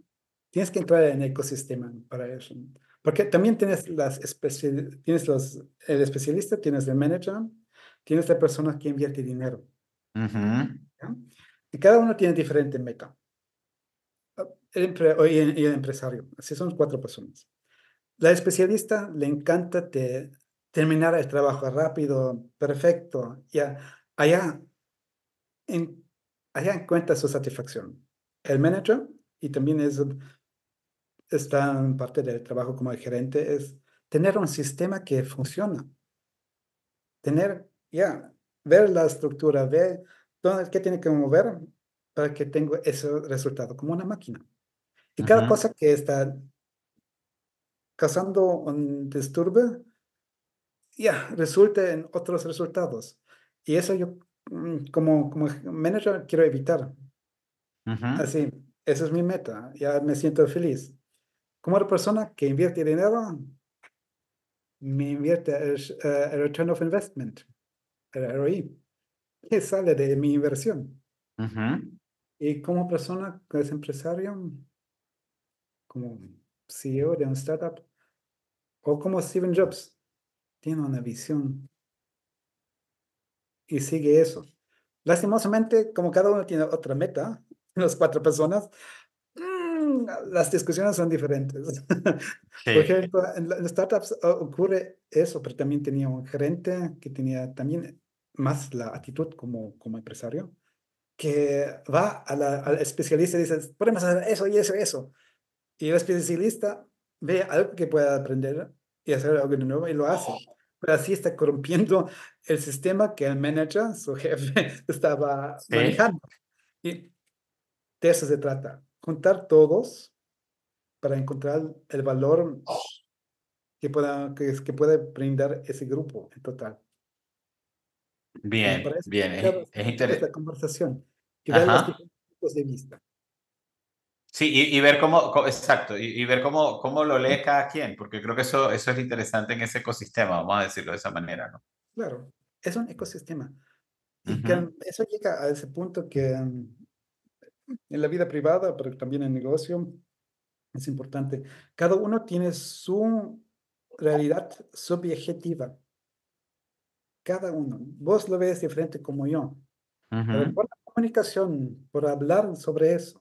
tienes que entrar en el ecosistema para eso. Porque también tienes, las tienes los, el especialista, tienes el manager, tienes la persona que invierte dinero. Y cada uno tiene diferente meta. El, y el, empresario, así son cuatro personas. La especialista le encanta de terminar el trabajo rápido, perfecto, ya allá, en, allá encuentra su satisfacción. El manager, y también es está en parte del trabajo como gerente, es tener un sistema que funciona. Tener, ya, ver la estructura, ver dónde, qué tiene que mover para que tenga ese resultado, como una máquina. Y cada cosa que está causando un disturbio, ya, resulta en otros resultados. Y eso yo, mm, como, como manager, quiero evitar. Así, esa es mi meta. Ya me siento feliz. Como una persona que invierte dinero, me invierte el, uh, return of investment, el ROI, que sale de mi inversión. Y como persona que es empresario, como CEO de un startup, o como Steven Jobs, tiene una visión y sigue eso. Lastimosamente, como cada uno tiene otra meta, las cuatro personas, mm, las discusiones son diferentes. Por ejemplo, en, las startups ocurre eso, pero también tenía un gerente que tenía también más la actitud como, como empresario, que va a la, al especialista y dice, podemos hacer eso y eso y eso. Y el especialista ve algo que pueda aprender y hacer algo de nuevo y lo hace pero así está corrompiendo el sistema que el manager, su jefe, estaba manejando. Y de eso se trata, juntar todos para encontrar el valor que pueda, que, que puede brindar ese grupo en total. Bien, bien, es, es interesante. conversación y ver los puntos de vista. Sí, y, ver cómo, exacto, y, ver cómo, cómo lo lee cada quien, porque creo que eso, eso es interesante en ese ecosistema, vamos a decirlo de esa manera, ¿no? Claro, es un ecosistema. Y que eso llega a ese punto que mm, en la vida privada, pero también en el negocio, es importante. Cada uno tiene su realidad subjetiva. Cada uno. Vos lo ves diferente como yo. Pero por la comunicación, por hablar sobre eso,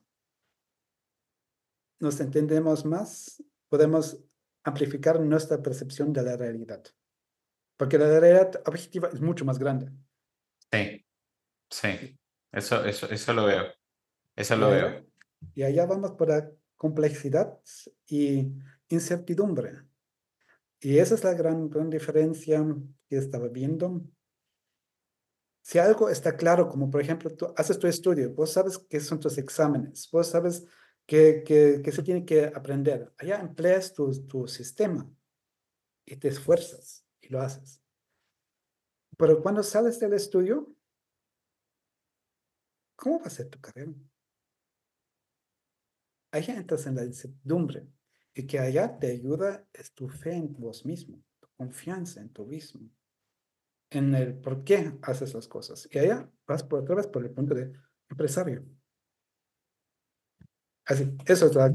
nos entendemos más, podemos amplificar nuestra percepción de la realidad. Porque la realidad objetiva es mucho más grande. Sí, sí, eso, eso, eso lo veo. Eso lo veo. Y allá vamos por la complejidad y incertidumbre. Y esa es la gran, gran diferencia que estaba viendo. Si algo está claro, como por ejemplo, tú haces tu estudio, vos sabes qué son tus exámenes, vos sabes que, que, se tiene que aprender. Allá empleas tu, tu sistema y te esfuerzas y lo haces. Pero cuando sales del estudio, ¿cómo va a ser tu carrera? Allá entras en la incertidumbre y que allá te ayuda es tu fe en vos mismo, tu confianza en tu mismo, en el por qué haces las cosas. Y allá vas por otra vez por el punto de empresario. Así, eso es la,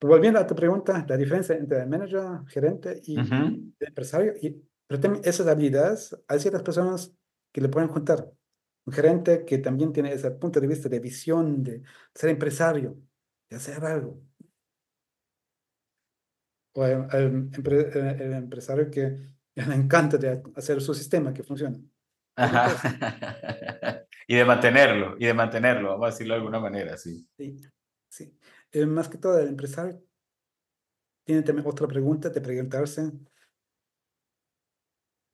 volviendo a tu pregunta, la diferencia entre el manager, gerente y el empresario. Y, pero también esas habilidades, hay ciertas personas que le pueden juntar. Un gerente que también tiene ese punto de vista de visión, de ser empresario, de hacer algo. O el, empresario que le encanta de hacer su sistema que funcione. y de mantenerlo, y de mantenerlo, vamos a decirlo de alguna manera, sí. Sí. Eh, más que todo, el empresario tiene también otra pregunta de preguntarse,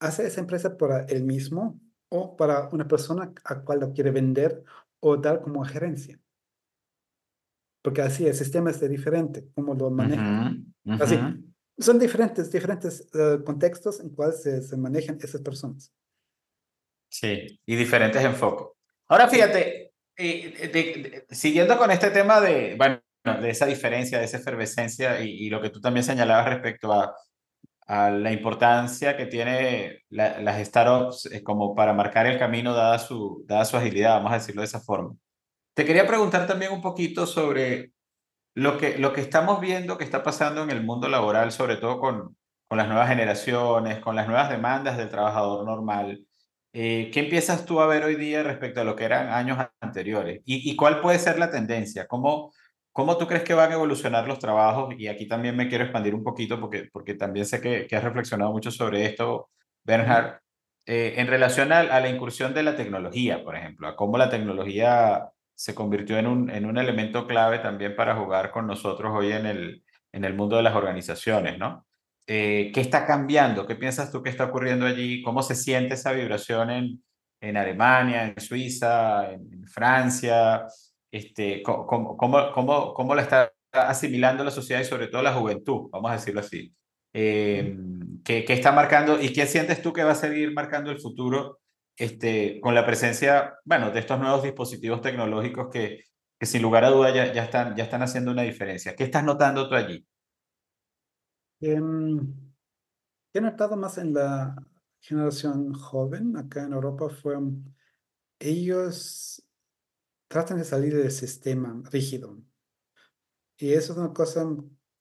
¿hace esa empresa para él mismo o para una persona a cual lo quiere vender o dar como gerencia? Porque así el sistema es diferente, cómo lo maneja. Así, son diferentes, diferentes eh, contextos en cuales se, se manejan esas personas. Sí, y diferentes enfoques. Ahora fíjate, eh, siguiendo con este tema de, bueno, de esa diferencia, de esa efervescencia y, lo que tú también señalabas respecto a, a la importancia que tiene las startups eh, como para marcar el camino dada su, dada su agilidad, vamos a decirlo de esa forma. Te quería preguntar también un poquito sobre lo que, lo que estamos viendo que está pasando en el mundo laboral, sobre todo con, con las nuevas generaciones, con las nuevas demandas del trabajador normal. Eh, ¿Qué empiezas tú a ver hoy día respecto a lo que eran años anteriores? ¿Y, cuál puede ser la tendencia? ¿Cómo, ¿Cómo tú crees que van a evolucionar los trabajos? Y aquí también me quiero expandir un poquito porque, porque también sé que, que has reflexionado mucho sobre esto, Bernhard, eh, en relación a, la incursión de la tecnología, por ejemplo, a cómo la tecnología se convirtió en un, en un elemento clave también para jugar con nosotros hoy en el, en el mundo de las organizaciones, ¿no? Eh, ¿Qué está cambiando? ¿Qué piensas tú que está ocurriendo allí? ¿Cómo se siente esa vibración en, en Alemania, en Suiza, en, Francia? Este, ¿cómo, cómo, cómo, cómo, la está asimilando la sociedad y sobre todo la juventud? Vamos a decirlo así. Eh, ¿qué, ¿qué, está marcando y qué sientes tú que va a seguir marcando el futuro este, con la presencia, bueno, de estos nuevos dispositivos tecnológicos que, que sin lugar a duda ya, ya, están, ya están haciendo una diferencia? ¿Qué estás notando tú allí? Em, he notado más en la generación joven acá en Europa fue, ellos tratan de salir del sistema rígido. Y eso es una cosa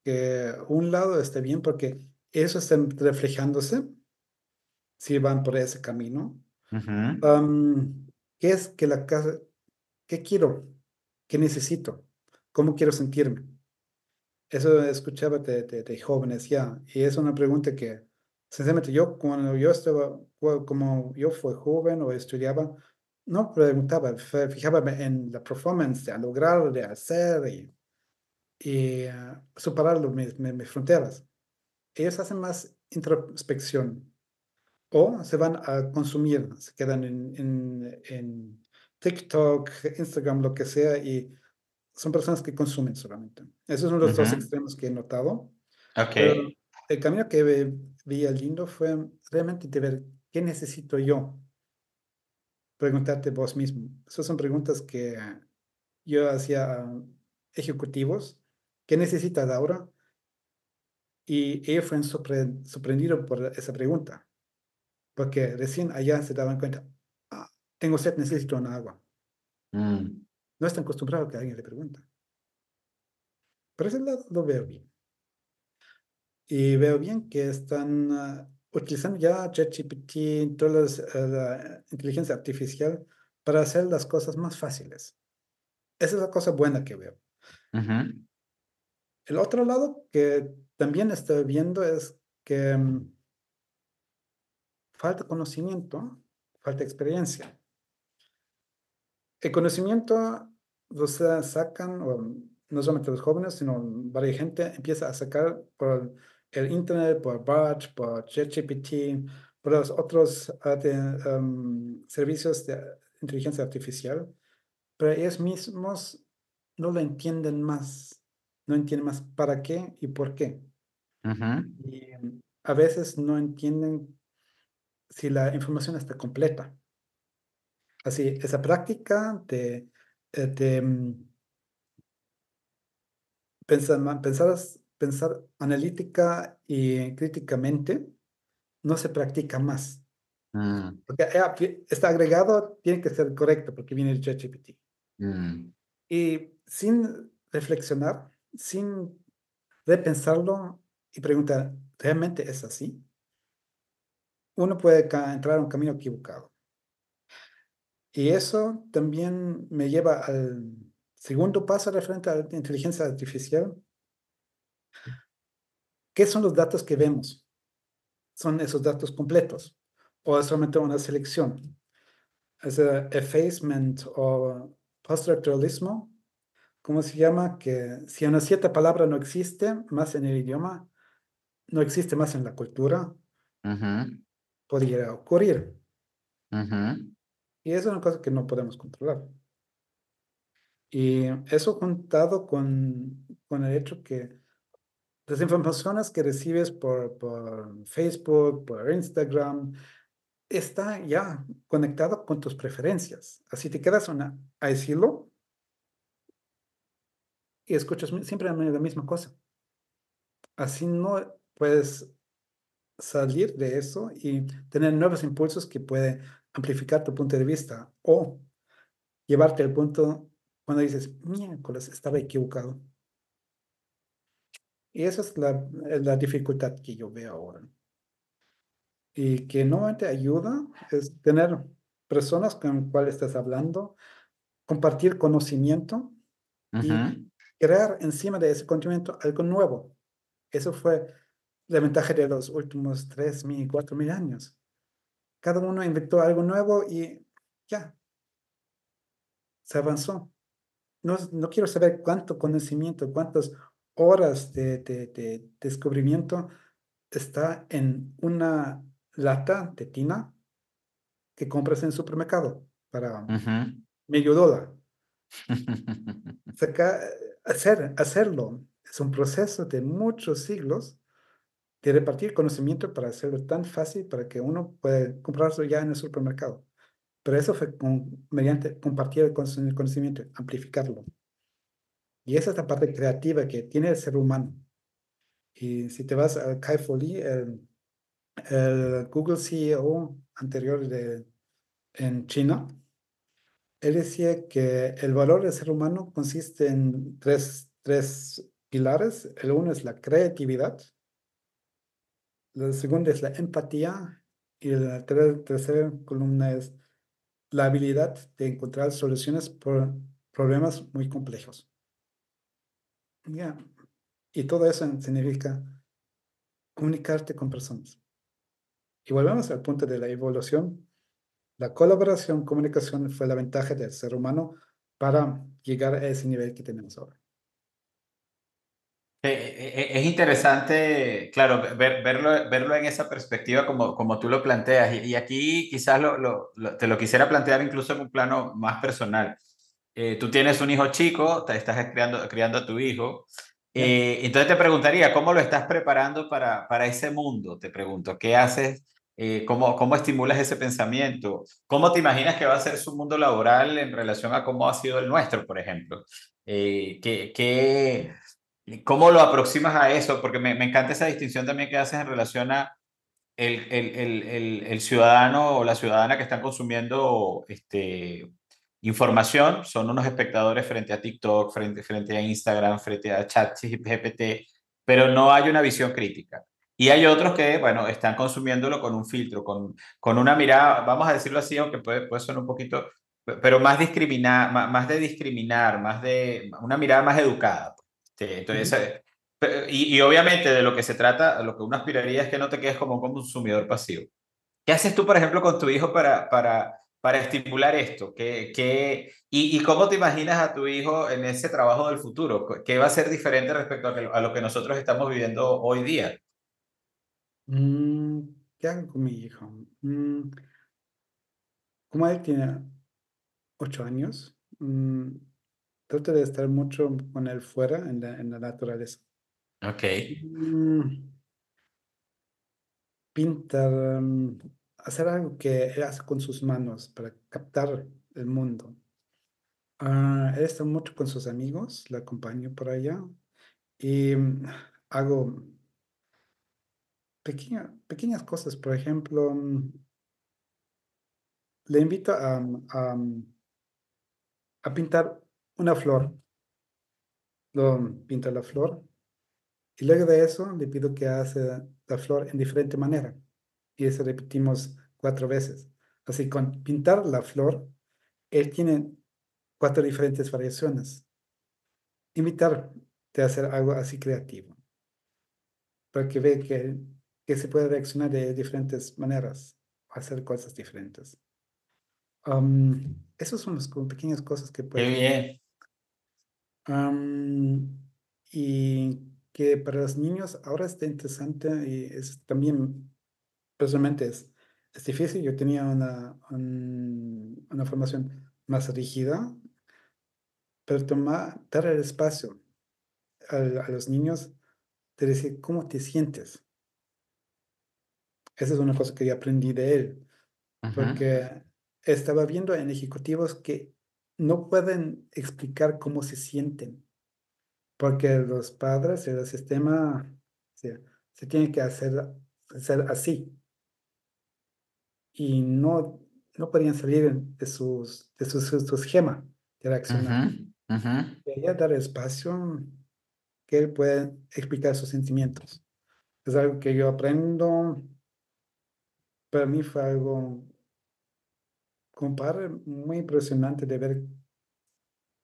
que un lado esté bien porque eso está reflejándose si van por ese camino. Ujú, Am, ¿qué es que la casa, qué quiero? ¿Qué necesito? ¿Cómo quiero sentirme? Eso escuchaba de, de- de jóvenes ya, y es una pregunta que, sinceramente, yo cuando yo estaba, como yo fui joven o estudiaba, no preguntaba, fijaba en la performance, de lograr, de hacer y, y ah, superar los- mis, mis- fronteras. Ellos hacen más introspección o se van a consumir, se quedan en, en, en TikTok, Instagram, lo que sea, y son personas que consumen solamente. Esos son los dos ujú. extremos que he notado. Ok. Pero el camino que ve- veía lindo fue realmente de ver qué necesito yo. Preguntarte vos mismo. Esas son preguntas que yo hacía a ejecutivos. ¿Qué necesitas ahora? Y ellos fueron sorpre- sorprendidos por esa pregunta. Porque recién allá se daban cuenta, "Ah, tengo sed, necesito un agua. Mm, No están acostumbrados a que alguien le pregunta. Por ese lado lo veo bien. Y veo bien que están ah, utilizando ya ChatGPT, todas las, eh, la inteligencia artificial para hacer las cosas más fáciles. Esa es la cosa buena que veo. ujú, El otro lado que también estoy viendo es que mm, falta conocimiento, falta experiencia. El conocimiento lo sa- sacan, o no solamente los jóvenes, sino varias gente empieza a sacar por el internet, por Bard, por ChatGPT, por los otros de, em, servicios de inteligencia artificial, pero ellos mismos no lo entienden más, no entienden más para qué y por qué. Y a veces no entienden si la información está completa. Así, esa práctica de, de, mm, pensar, ma- pensar, analítica y críticamente no se practica más. mm, Porque ap- está agregado, tiene que ser correcto porque viene el ChatGPT. mm, Y sin reflexionar, sin repensarlo y preguntar, ¿realmente es así? Uno puede entrar a un camino equivocado. Y eso también me lleva al segundo paso referente a la inteligencia artificial. ¿Qué son los datos que vemos? ¿Son esos datos completos? ¿O es solamente una selección? Es effacement o post-structuralismo, ¿cómo se llama? Que si una cierta palabra no existe más en el idioma, no existe más en la cultura, ujú, podría ocurrir. ujú, Y eso es una cosa que no podemos controlar. Y eso juntado con, con el hecho que las informaciones que recibes por, Facebook, por Instagram, está ya conectado con tus preferencias. Así te quedas una, a decirlo y escuchas siempre la mi- la misma cosa. Así no puedes salir de eso y tener nuevos impulsos que puede amplificar tu punto de vista o llevarte al punto cuando dices, miércoles, estaba equivocado. Y esa es la, la dificultad que yo veo ahora. Y que no te ayuda es tener personas con cuales estás hablando, compartir conocimiento y crear encima de ese conocimiento algo nuevo. Eso fue la ventaja de los últimos tres mil, cuatro mil años. Cada uno inventó algo nuevo y ya, se avanzó. No, no quiero saber cuánto conocimiento, cuántas horas de, de- de descubrimiento está en una lata de tina que compras en el supermercado para medio dólar. Saca- hacer, hacerlo es un proceso de muchos siglos de repartir conocimiento para hacerlo tan fácil para que uno pueda comprarlo ya en el supermercado. Pero eso fue con- mediante compartir el conoc- conocimiento, amplificarlo. Y esa es la parte creativa que tiene el ser humano. Y si te vas a Kai Lee, el, Google CEO anterior de, en China, él decía que el valor del ser humano consiste en tres, tres pilares. El uno es la creatividad. La segunda es la empatía. Y la tercera columna es la habilidad de encontrar soluciones por problemas muy complejos. Ya. Y todo eso significa comunicarte con personas. Y volvemos al punto de la evolución. La colaboración, comunicación fue la ventaja del ser humano para llegar a ese nivel que tenemos ahora. Eh, eh, eh, es interesante, claro, verlo, verlo en esa perspectiva como, como tú lo planteas. Y, aquí quizás lo, te lo quisiera plantear incluso en un plano más personal. Tú tienes un hijo chico, te estás criando, criando a tu hijo. entonces te preguntaría, ¿cómo lo estás preparando para, para ese mundo? Te pregunto, ¿qué haces? ¿cómo, ¿Cómo estimulas ese pensamiento? ¿Cómo te imaginas que va a ser su mundo laboral en relación a cómo ha sido el nuestro, por ejemplo? ¿qué, qué, ¿Cómo lo aproximas a eso? Porque me, me, encanta esa distinción también que haces en relación a el, el, el, el, ciudadano o la ciudadana que están consumiendo este, información, son unos espectadores frente a TikTok, frente, frente a Instagram, frente a ChatGPT, pero no hay una visión crítica. Y hay otros que, bueno, están consumiéndolo con un filtro, con, con una mirada, vamos a decirlo así, aunque puede, puede sonar un poquito, pero más, discriminar, más, más de discriminar, más de una mirada más educada. Este, entonces, y, y, obviamente de lo que se trata, lo que uno aspiraría es que no te quedes como un consumidor pasivo. ¿Qué haces tú, por ejemplo, con tu hijo para, para, para estimular esto? ¿Qué, qué, y, y, cómo te imaginas a tu hijo en ese trabajo del futuro? ¿Qué va a ser diferente respecto a, que, a lo que nosotros estamos viviendo hoy día? Mm, ¿Qué hago con mi hijo? Mm, como él tiene ocho años, mm, trato de estar mucho con él fuera en la, en la naturaleza. Ok. Pintar, hacer algo que él hace con sus manos para captar el mundo. Ah, él está mucho con sus amigos, le acompaño por allá y mm, hago pequeña, pequeñas cosas. Por ejemplo, le invito a, a, a pintar una flor. Lo pinta la flor. Y luego de eso le pido que hace la flor en diferente manera. Y eso repetimos cuatro veces. Así, con pintar la flor, él tiene cuatro diferentes variaciones. Invitar a hacer algo así creativo. Para que vea que, que se puede reaccionar de diferentes maneras, hacer cosas diferentes. Um, esas son las pequeñas cosas que pueden... Qué bien y que para los niños ahora está interesante y es también, personalmente es, es difícil. Yo tenía una, una formación más rígida, pero tomar, dar el espacio a, a los niños de decir cómo te sientes. Esa es una cosa que yo aprendí de él, porque estaba viendo en ejecutivos que no pueden explicar cómo se sienten, porque los padres el sistema se, se tienen que hacer, hacer así. Y no, no podían salir de sus, de sus, su esquema de reaccionar. Quería dar espacio que él pueda explicar sus sentimientos. Es algo que yo aprendo. Para mí fue algo como padre, muy impresionante de ver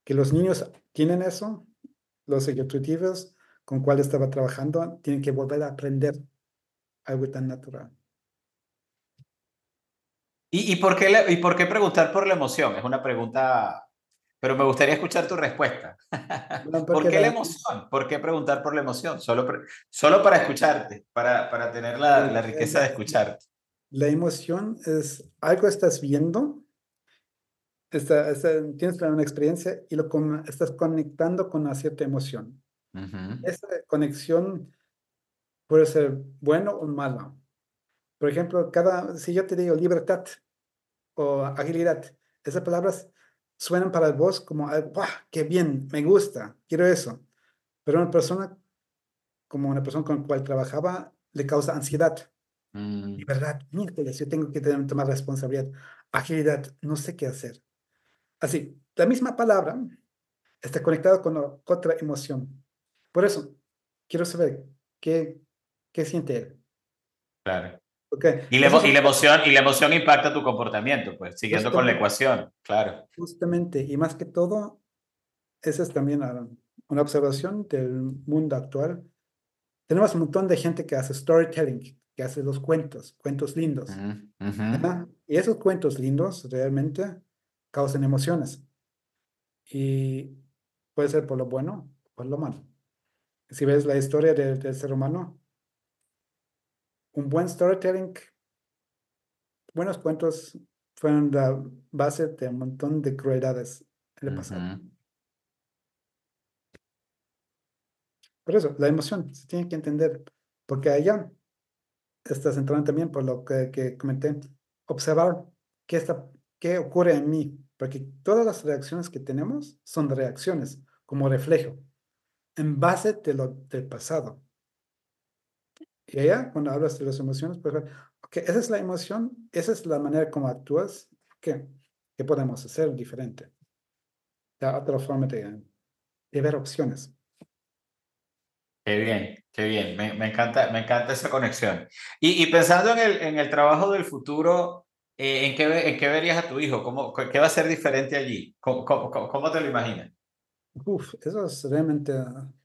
que los niños tienen eso, los ejecutivos con cuales estaba trabajando tienen que volver a aprender algo tan natural. ¿Y, y, por qué ¿Y por qué preguntar por la emoción? Es una pregunta, pero me gustaría escuchar tu respuesta. ¿Por qué la, emoción? ¿Por qué preguntar por la emoción? Solo, solo para escucharte, para, para tener la, la riqueza de escucharte. La emoción es algo estás viendo esta, tienes una experiencia y lo estás conectando con una cierta emoción. Esa conexión puede ser bueno o malo. Por ejemplo, cada, si yo te digo libertad o agilidad, esas palabras suenan para vos como, ¡Wow, qué bien! Me gusta, quiero eso. Pero una persona, como una persona con la cual trabajaba, le causa ansiedad. Mm. Libertad, yo tengo que tomar responsabilidad. Agilidad, no sé qué hacer. Así, la misma palabra está conectada con otra emoción. Por eso, quiero saber qué, qué siente él. Claro. Okay. Y, la, y, la, emoción, y la emoción impacta tu comportamiento, pues, siguiendo con la ecuación, claro. Justamente, y más que todo, esa es también una observación del mundo actual. Tenemos un montón de gente que hace storytelling, que hace los cuentos, cuentos lindos. Y esos cuentos lindos realmente causan emociones. Y puede ser por lo bueno o por lo malo. Si ves la historia del ser humano, un buen storytelling, buenos cuentos fueron la base de un montón de crueldades en el pasado. Por eso, la emoción se tiene que entender, porque allá está centrado también por lo que, que comenté, observar qué, está, qué ocurre en mí, porque todas las reacciones que tenemos son reacciones como reflejo, en base de lo del pasado. Y allá, cuando hablas de las emociones, pues, ok, esa es la emoción, esa es la manera como actúas, ¿qué? ¿Qué podemos hacer diferente? La otra forma de, de ver opciones. Qué bien, qué bien. Me, me, encanta, me encanta esa conexión. Y, y pensando en el, en el, trabajo del futuro, eh, ¿en, qué, ¿en qué verías a tu hijo? ¿Cómo, ¿Qué va a ser diferente allí? ¿Cómo, cómo, cómo te lo imaginas? Uf, eso es realmente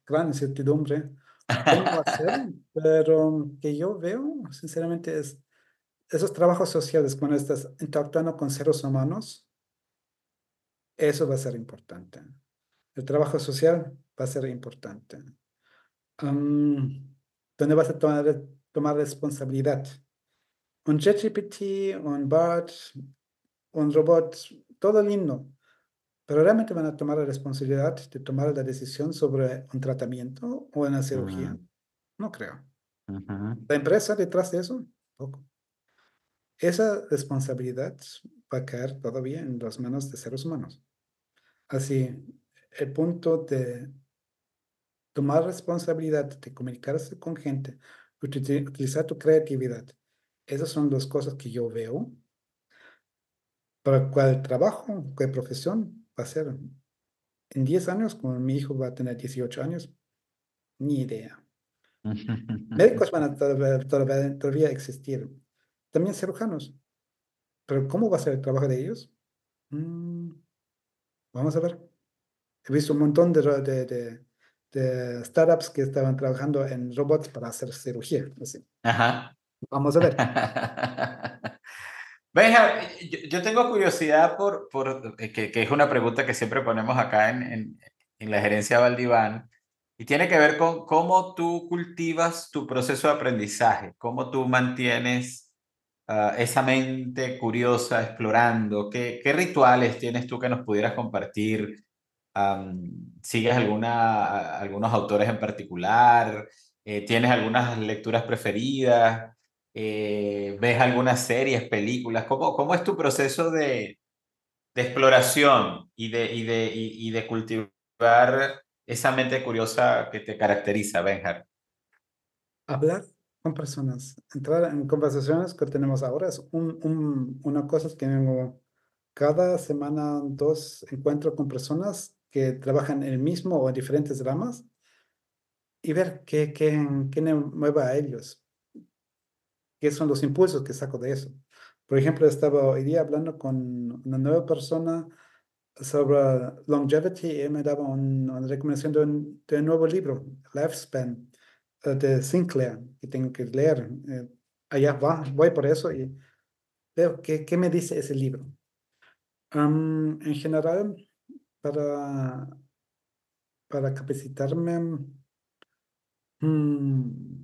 gran incertidumbre cómo hacer, pero que yo veo, sinceramente, es esos trabajos sociales, cuando estás interactuando con seres humanos, eso va a ser importante. El trabajo social va a ser importante. donde vas a tomar, responsabilidad. Un ChatGPT, un bot, un robot, todo lindo, pero realmente van a tomar la responsabilidad de tomar la decisión sobre un tratamiento o una cirugía. No creo. La empresa detrás de eso, poco. Esa responsabilidad va a caer todavía en las manos de seres humanos. Así, el punto de tomar responsabilidad, de comunicarse con gente, utilizar tu creatividad, esas son dos cosas que yo veo. Para cuál trabajo, cuál profesión, va a ser en 10 años, como mi hijo va a tener 18 años, ni idea. Médicos van a todavía, existir, también cirujanos, pero ¿cómo va a ser el trabajo de ellos? Mm, vamos a ver. He visto un montón de, de, de, startups que estaban trabajando en robots para hacer cirugía. Así. Ajá. Vamos a ver. Benja, yo, tengo curiosidad por, por eh, que, que, es una pregunta que siempre ponemos acá en, en, en, la gerencia Valdiván, y tiene que ver con cómo tú cultivas tu proceso de aprendizaje, cómo tú mantienes uh, esa mente curiosa explorando, qué, qué rituales tienes tú que nos pudieras compartir, um, sigues alguna, algunos autores en particular, eh, tienes algunas lecturas preferidas. Eh, ves algunas series, películas, ¿cómo, cómo es tu proceso de, de exploración y de, y, de, y, de cultivar esa mente curiosa que te caracteriza, Benjar? Hablar con personas, entrar en conversaciones que tenemos ahora es un, un, una cosa que tengo cada semana, dos encuentro con personas que trabajan en el mismo o en diferentes ramas y ver qué, qué, qué mueve a ellos qué son los impulsos que saco de eso. Por ejemplo, estaba hoy día hablando con una nueva persona sobre longevity y me daba una recomendación de un, de un, nuevo libro, Lifespan, eh, de Sinclair, que tengo que leer. Eh, allá va, voy por eso y veo qué, qué me dice ese libro. en general, para, para capacitarme, um,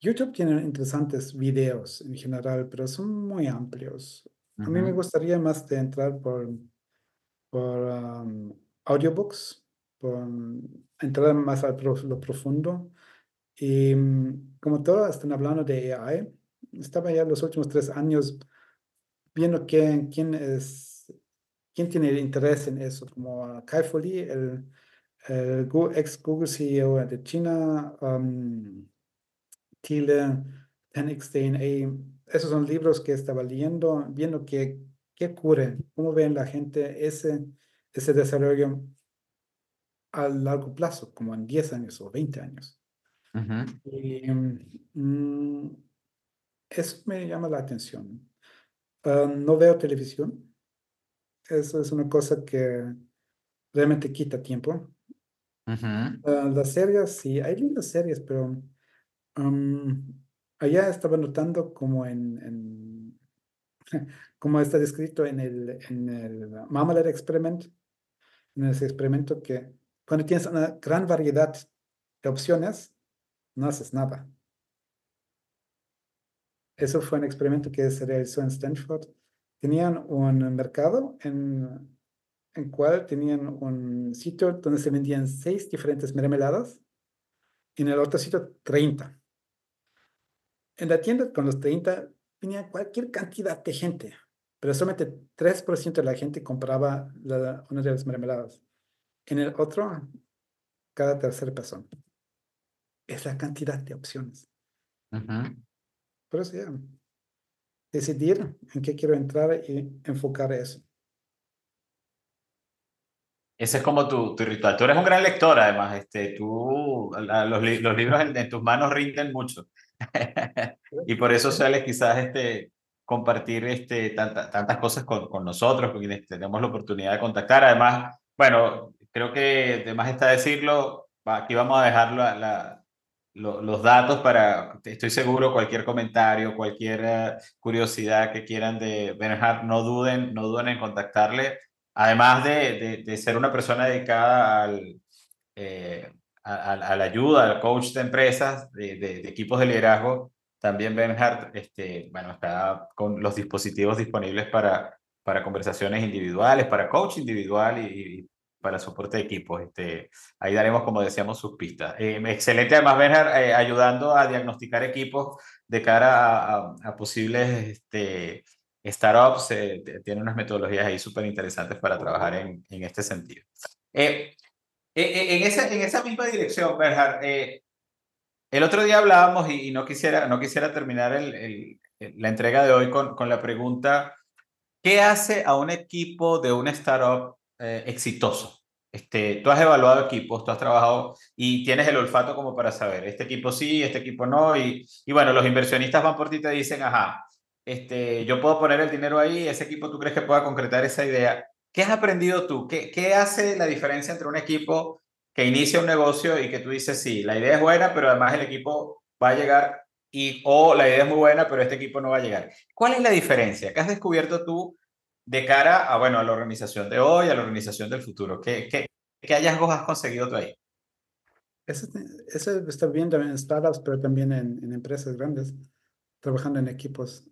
YouTube tiene interesantes videos en general, pero son muy amplios. A mí me gustaría más de entrar por, por audiobooks, por entrar más a lo profundo. Y mm, como todos están hablando de AI, estaba ya los últimos tres años viendo quién, quién es, quién tiene interés en eso, como Kai Fu Lee, el, el ex Google CEO de China, Chile, 10xDNA. Esos son libros que estaba leyendo, viendo qué, qué ocurre, cómo ven la gente ese, ese desarrollo a largo plazo, como en 10 años o 20 años. Ujú, Y mm, eso me llama la atención. Ah, no veo televisión. Eso es una cosa que realmente quita tiempo. ujú, Ah, las series, sí, hay lindas series, pero am, allá estaba notando como en, en como está descrito en el, en el Experiment, en ese experimento que cuando tienes una gran variedad de opciones, no haces nada. Eso fue un experimento que se realizó en Stanford. Tenían un mercado en en cual tenían un sitio donde se vendían seis diferentes mermeladas y en el otro sitio 30. En la tienda con los 30 venía cualquier cantidad de gente, pero solamente 3% de la gente compraba la- una de las mermeladas. En el otro, cada tercera persona. Es la cantidad de opciones. ujú. Por eso ya, decidir en qué quiero entrar y enfocar eso. Ese es como tu, tu ritual. Tú eres un gran lector, además. Este, tú, la- los, los libros en, en tus manos rinden mucho. y por eso sueles quizás este, compartir este, tanta- tantas cosas con, con nosotros, con quienes tenemos la oportunidad de contactar. Además, bueno, creo que de más está decirlo, aquí vamos a dejar la- la- lo- los datos para, estoy seguro, cualquier comentario, cualquier eh, curiosidad que quieran de Bernhard, no duden, no duden en contactarle. Además de, de, de ser una persona dedicada al, eh, a, a- la ayuda, al coach de empresas, de, de- de equipos de liderazgo, también Bernhard este, bueno, está con los dispositivos disponibles para, para conversaciones individuales, para coach individual y, y para soporte de equipos. Este, ahí daremos, como decíamos, sus pistas. Eh, excelente, además, Bernhard, eh, ayudando a diagnosticar equipos de cara a, a- a posibles este, startups. eh, tiene unas metodologías ahí súper interesantes para trabajar en, en este sentido. Eh, eh, en, esa, en esa misma dirección, Bernhard, eh, el otro día hablábamos y, y no, quisiera, no quisiera terminar el- el- la entrega de hoy con, con la pregunta, ¿qué hace a un equipo de una startup eh, exitoso? Este, tú has evaluado equipos, tú has trabajado y tienes el olfato como para saber, este equipo sí, este equipo no, y, y bueno, los inversionistas van por ti y te dicen, ajá, este, yo puedo poner el dinero ahí, ese equipo tú crees que pueda concretar esa idea. ¿Qué has aprendido tú? ¿Qué, qué hace la diferencia entre un equipo que inicia un negocio y que tú dices, sí, la idea es buena, pero además el equipo va a llegar y, o la idea es muy buena, pero este equipo no va a llegar? ¿Cuál es la diferencia? ¿Qué has descubierto tú de cara a, bueno, a la organización de hoy, a la organización del futuro? ¿Qué, qué, qué hallazgos has conseguido tú ahí? Eso, eso está bien también en startups, pero también en, en empresas grandes, trabajando en equipos.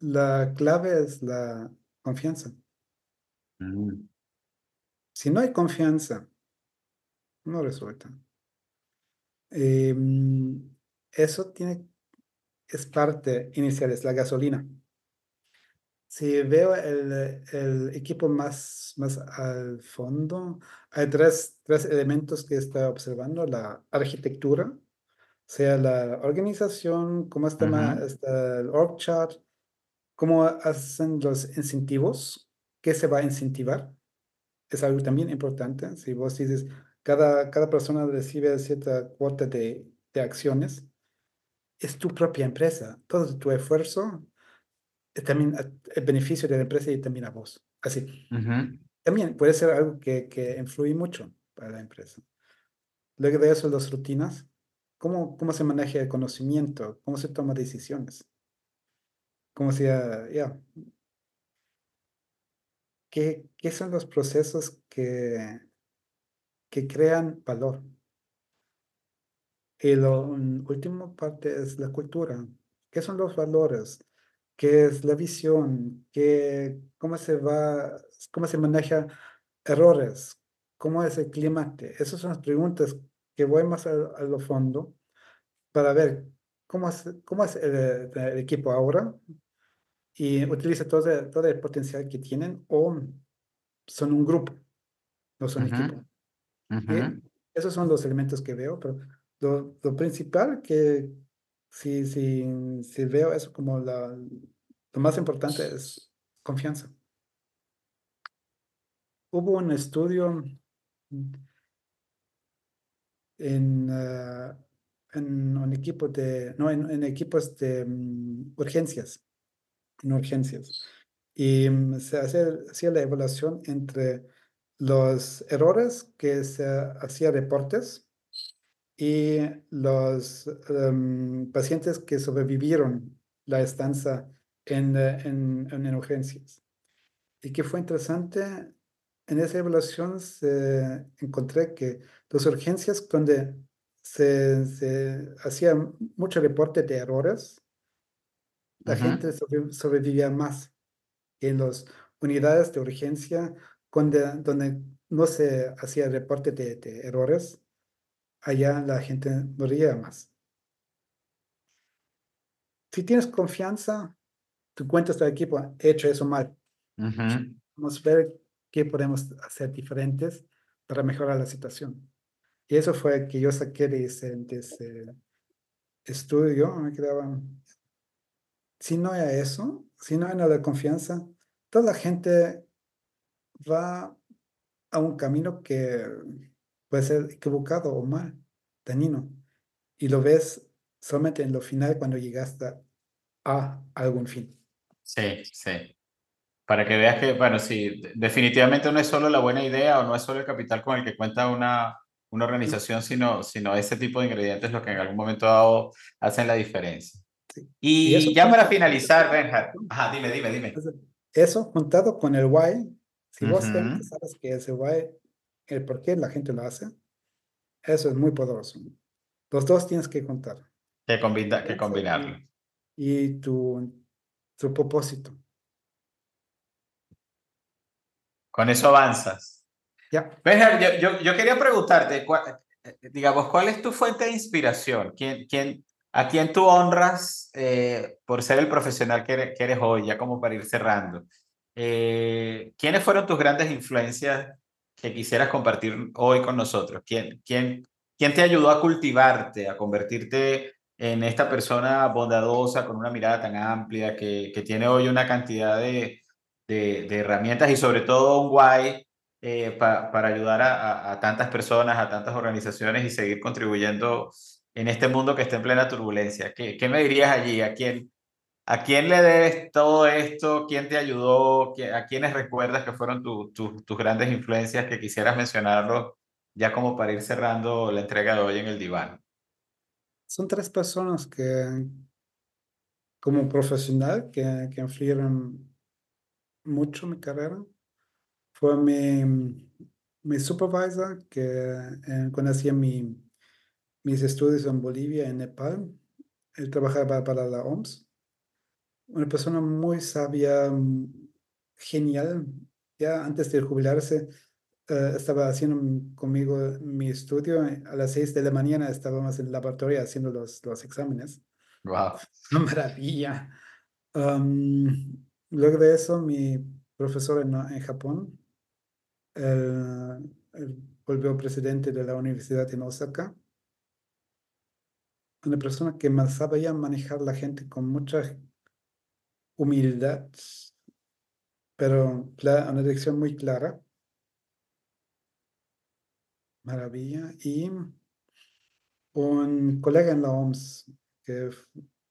La clave es la confianza. Mm, Si no hay confianza, no resulta. Em, eso tiene, es parte inicial, es la gasolina. Si veo el, el equipo más, más al fondo, hay tres, tres elementos que está observando, la arquitectura, sea la organización, cómo está, está el org chart, cómo hacen los incentivos, qué se va a incentivar. Es algo también importante. Si vos dices, cada, cada persona recibe cierta cuota de, de acciones, es tu propia empresa. Todo tu esfuerzo es también a- el beneficio de la empresa y también a vos. Así. ujú, También puede ser algo que, que influye mucho para la empresa. Luego de eso, las rutinas. ¿Cómo, cómo se maneja el conocimiento? ¿Cómo se toman decisiones? ¿Cómo se, ah, ya, ¿Qué, qué son los procesos que, que crean valor? Y la última parte es la cultura. ¿Qué son los valores? ¿Qué es la visión? ¿Qué, cómo se va, cómo se maneja errores? ¿Cómo es el clima? Esas son las preguntas que voy más a, lo fondo para ver cómo es, cómo es el equipo ahora y utiliza todo, todo el potencial que tienen o son un grupo, no son ujú, equipo. ujú. Y esos son los elementos que veo, pero lo, lo principal que si, si, si veo eso como la, lo más importante es confianza. Hubo un estudio en, ah, en un equipo de, no, en, en equipos de mm, urgencias, en urgencias. Y mm, se hacía la evaluación entre los errores que se hacía reportes y los em, pacientes que sobrevivieron la estancia en, eh, en, en urgencias. Y que fue interesante, en esa evaluación se encontré que las urgencias donde se, se hacía mucho reporte de errores, la Ujú. gente sobre- sobrevivía más en las unidades de urgencia donde, donde no se hacía reporte de, de errores, allá la gente moría más. Si tienes confianza, tú cuentas al equipo, he hecho eso mal. Ujú. Vamos a ver qué podemos hacer diferentes para mejorar la situación. Y eso fue que yo saqué de ese, de ese estudio. Me quedaba, si no hay eso, si no hay nada de confianza, toda la gente va a un camino que puede ser equivocado o mal, dañino. Y lo ves solamente en lo final cuando llegaste a algún fin. Sí, sí. Para que veas que, bueno, sí, de- definitivamente no es solo la buena idea o no es solo el capital con el que cuenta una, una organización, sino, sino ese tipo de ingredientes los que en algún momento dado hacen la diferencia. Sí. Y, Y ya para finalizar, Benja, ajá, dime, dime, dime. Eso juntado con el why, si vos sabes que ese why, el por qué la gente lo hace, eso es muy poderoso. Los dos tienes que contar. Que, combina, que combinarlo. Y tu, tu propósito. Con eso avanzas. Ya. Benja, yo, yo, yo quería preguntarte, eh, digamos, ¿cuál es tu fuente de inspiración? ¿Quién, quién, ¿A quién tú honras eh, por ser el profesional que eres, hoy, ya como para ir cerrando? Eh, ¿Quiénes fueron tus grandes influencias que quisieras compartir hoy con nosotros? ¿Quién, quién, quién te ayudó a cultivarte, a convertirte en esta persona bondadosa, con una mirada tan amplia, que, que tiene hoy una cantidad de, de, herramientas y sobre todo un guay eh, pa- para ayudar a tantas personas, a tantas organizaciones y seguir contribuyendo en este mundo que está en plena turbulencia? ¿Qué, qué me dirías allí? ¿A quién, ¿A quién le debes todo esto? ¿Quién te ayudó? ¿Qui- ¿A quiénes recuerdas que fueron tu- tu- tus grandes influencias que quisieras mencionarlos ya como para ir cerrando la entrega de hoy en el diván? Son tres personas que, como profesional, que, que influyeron mucho mi carrera. Fue mi, mi supervisor, que eh, cuando hacía mi, mis estudios en Bolivia, en Nepal, él trabajaba para la OMS. Una persona muy sabia, genial. Ya antes de jubilarse, eh, estaba haciendo conmigo mi estudio. A las seis de la mañana estábamos en el laboratorio haciendo los, los exámenes. Wow. Una maravilla. Am, luego de eso, mi profesor en, en Japón, él volvió presidente de la universidad en Osaka. Una persona que sabía manejar la gente con mucha humildad, pero una dirección muy clara. Maravilla. Y un colega en la OMS, que,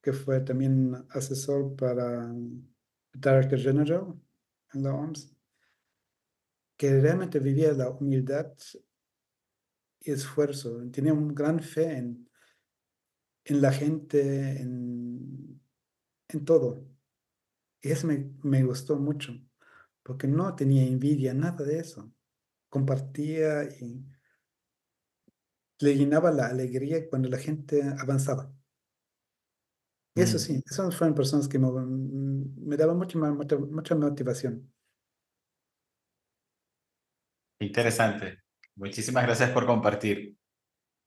que fue también asesor para Director General en la OMS, que realmente vivía la humildad y esfuerzo, tenía un gran fe en, en la gente, en, en todo. Y eso me, me gustó mucho, porque no tenía envidia, nada de eso. Compartía y le llenaba la alegría cuando la gente avanzaba. Eso Mm. sí, esas fueron personas que me, me daban mucha, mucha, mucha motivación. Interesante. Muchísimas gracias por compartir.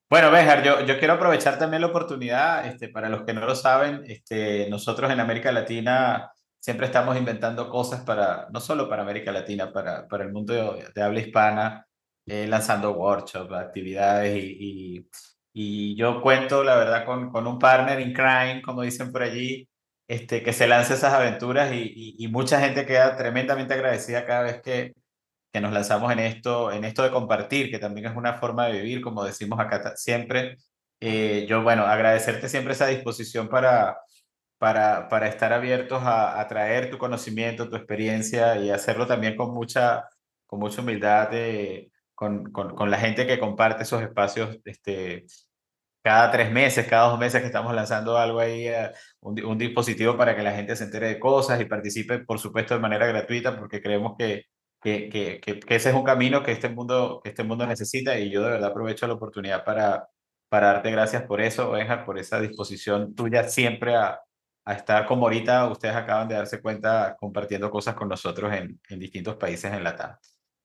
Bueno, Béjar, yo, yo quiero aprovechar también la oportunidad, este, para los que no lo saben, este, nosotros en América Latina siempre estamos inventando cosas para, no solo para América Latina, para, para el mundo de, habla hispana, eh, lanzando workshops, actividades y, y, y yo cuento, la verdad, con, con un partner in crime, como dicen por allí, este, que se lanza esas aventuras y, y, y mucha gente queda tremendamente agradecida cada vez que, que nos lanzamos en esto, en esto de compartir, que también es una forma de vivir, como decimos acá siempre. Eh, yo, bueno, agradecerte siempre esa disposición para, para, para estar abiertos a, a, traer tu conocimiento, tu experiencia y hacerlo también con mucha, con mucha humildad de, con, con, con, la gente que comparte esos espacios este, cada tres meses, cada dos meses que estamos lanzando algo ahí, eh, un, un, dispositivo para que la gente se entere de cosas y participe, por supuesto, de manera gratuita, porque creemos que, que, que, que, ese es un camino que este, mundo, que este mundo necesita y yo de verdad aprovecho la oportunidad para, para darte gracias por eso, Benja, por esa disposición tuya siempre a, a estar como ahorita ustedes acaban de darse cuenta compartiendo cosas con nosotros en, en distintos países en la TAM.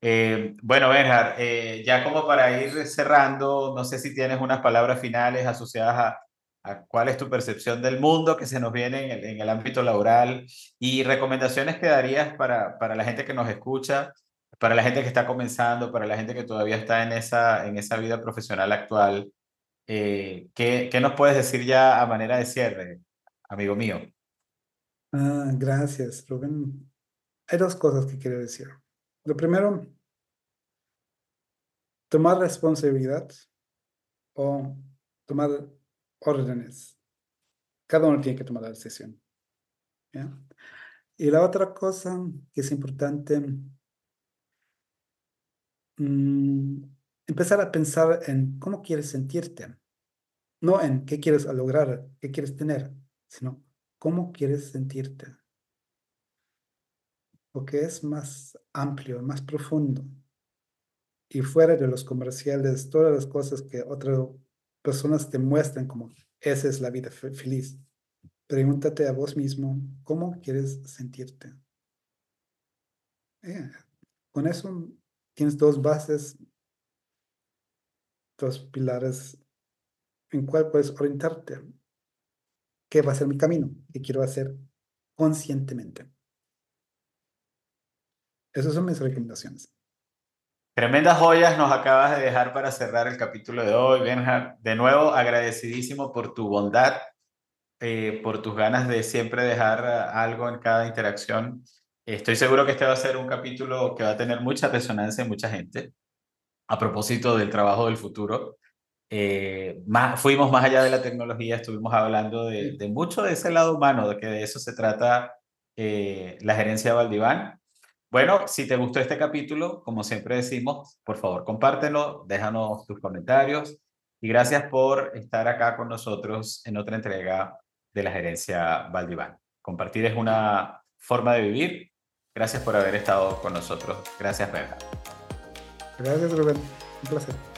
Eh, bueno, Benjar, eh, ya como para ir cerrando, no sé si tienes unas palabras finales asociadas a, a cuál es tu percepción del mundo que se nos viene en el, en el, ámbito laboral y recomendaciones que darías para, para la gente que nos escucha, para la gente que está comenzando, para la gente que todavía está en esa, en esa vida profesional actual. Eh, ¿qué, ¿Qué nos puedes decir ya a manera de cierre, amigo mío? Ah, gracias, Rubén. Hay dos cosas que quiero decir. Lo primero, tomar responsabilidad o tomar órdenes. Cada uno tiene que tomar la decisión. Y la otra cosa que es importante, mmm, empezar a pensar en cómo quieres sentirte. No en qué quieres lograr, qué quieres tener, sino cómo quieres sentirte porque es más amplio, más profundo. Y fuera de los comerciales, todas las cosas que otras personas te muestran como esa es la vida feliz. Pregúntate a vos mismo, ¿cómo quieres sentirte? Eh, con eso tienes dos bases, dos pilares en cuál puedes orientarte. ¿Qué va a ser mi camino? ¿Qué quiero hacer conscientemente? Esas son mis recomendaciones. Tremendas joyas nos acabas de dejar para cerrar el capítulo de hoy, Benja. De nuevo, agradecidísimo por tu bondad, eh, por tus ganas de siempre dejar algo en cada interacción. Estoy seguro que este va a ser un capítulo que va a tener mucha resonancia en mucha gente. A propósito del trabajo del futuro, eh, fuimos más allá de la tecnología, estuvimos hablando de, de, mucho de ese lado humano, de que de eso se trata eh, la gerencia Valdiván. Bueno, si te gustó este capítulo, como siempre decimos, por favor, compártelo, déjanos tus comentarios y gracias por estar acá con nosotros en otra entrega de la gerencia Valdiván. Compartir es una forma de vivir. Gracias por haber estado con nosotros. Gracias, Berta. Gracias, Rubén. Un placer.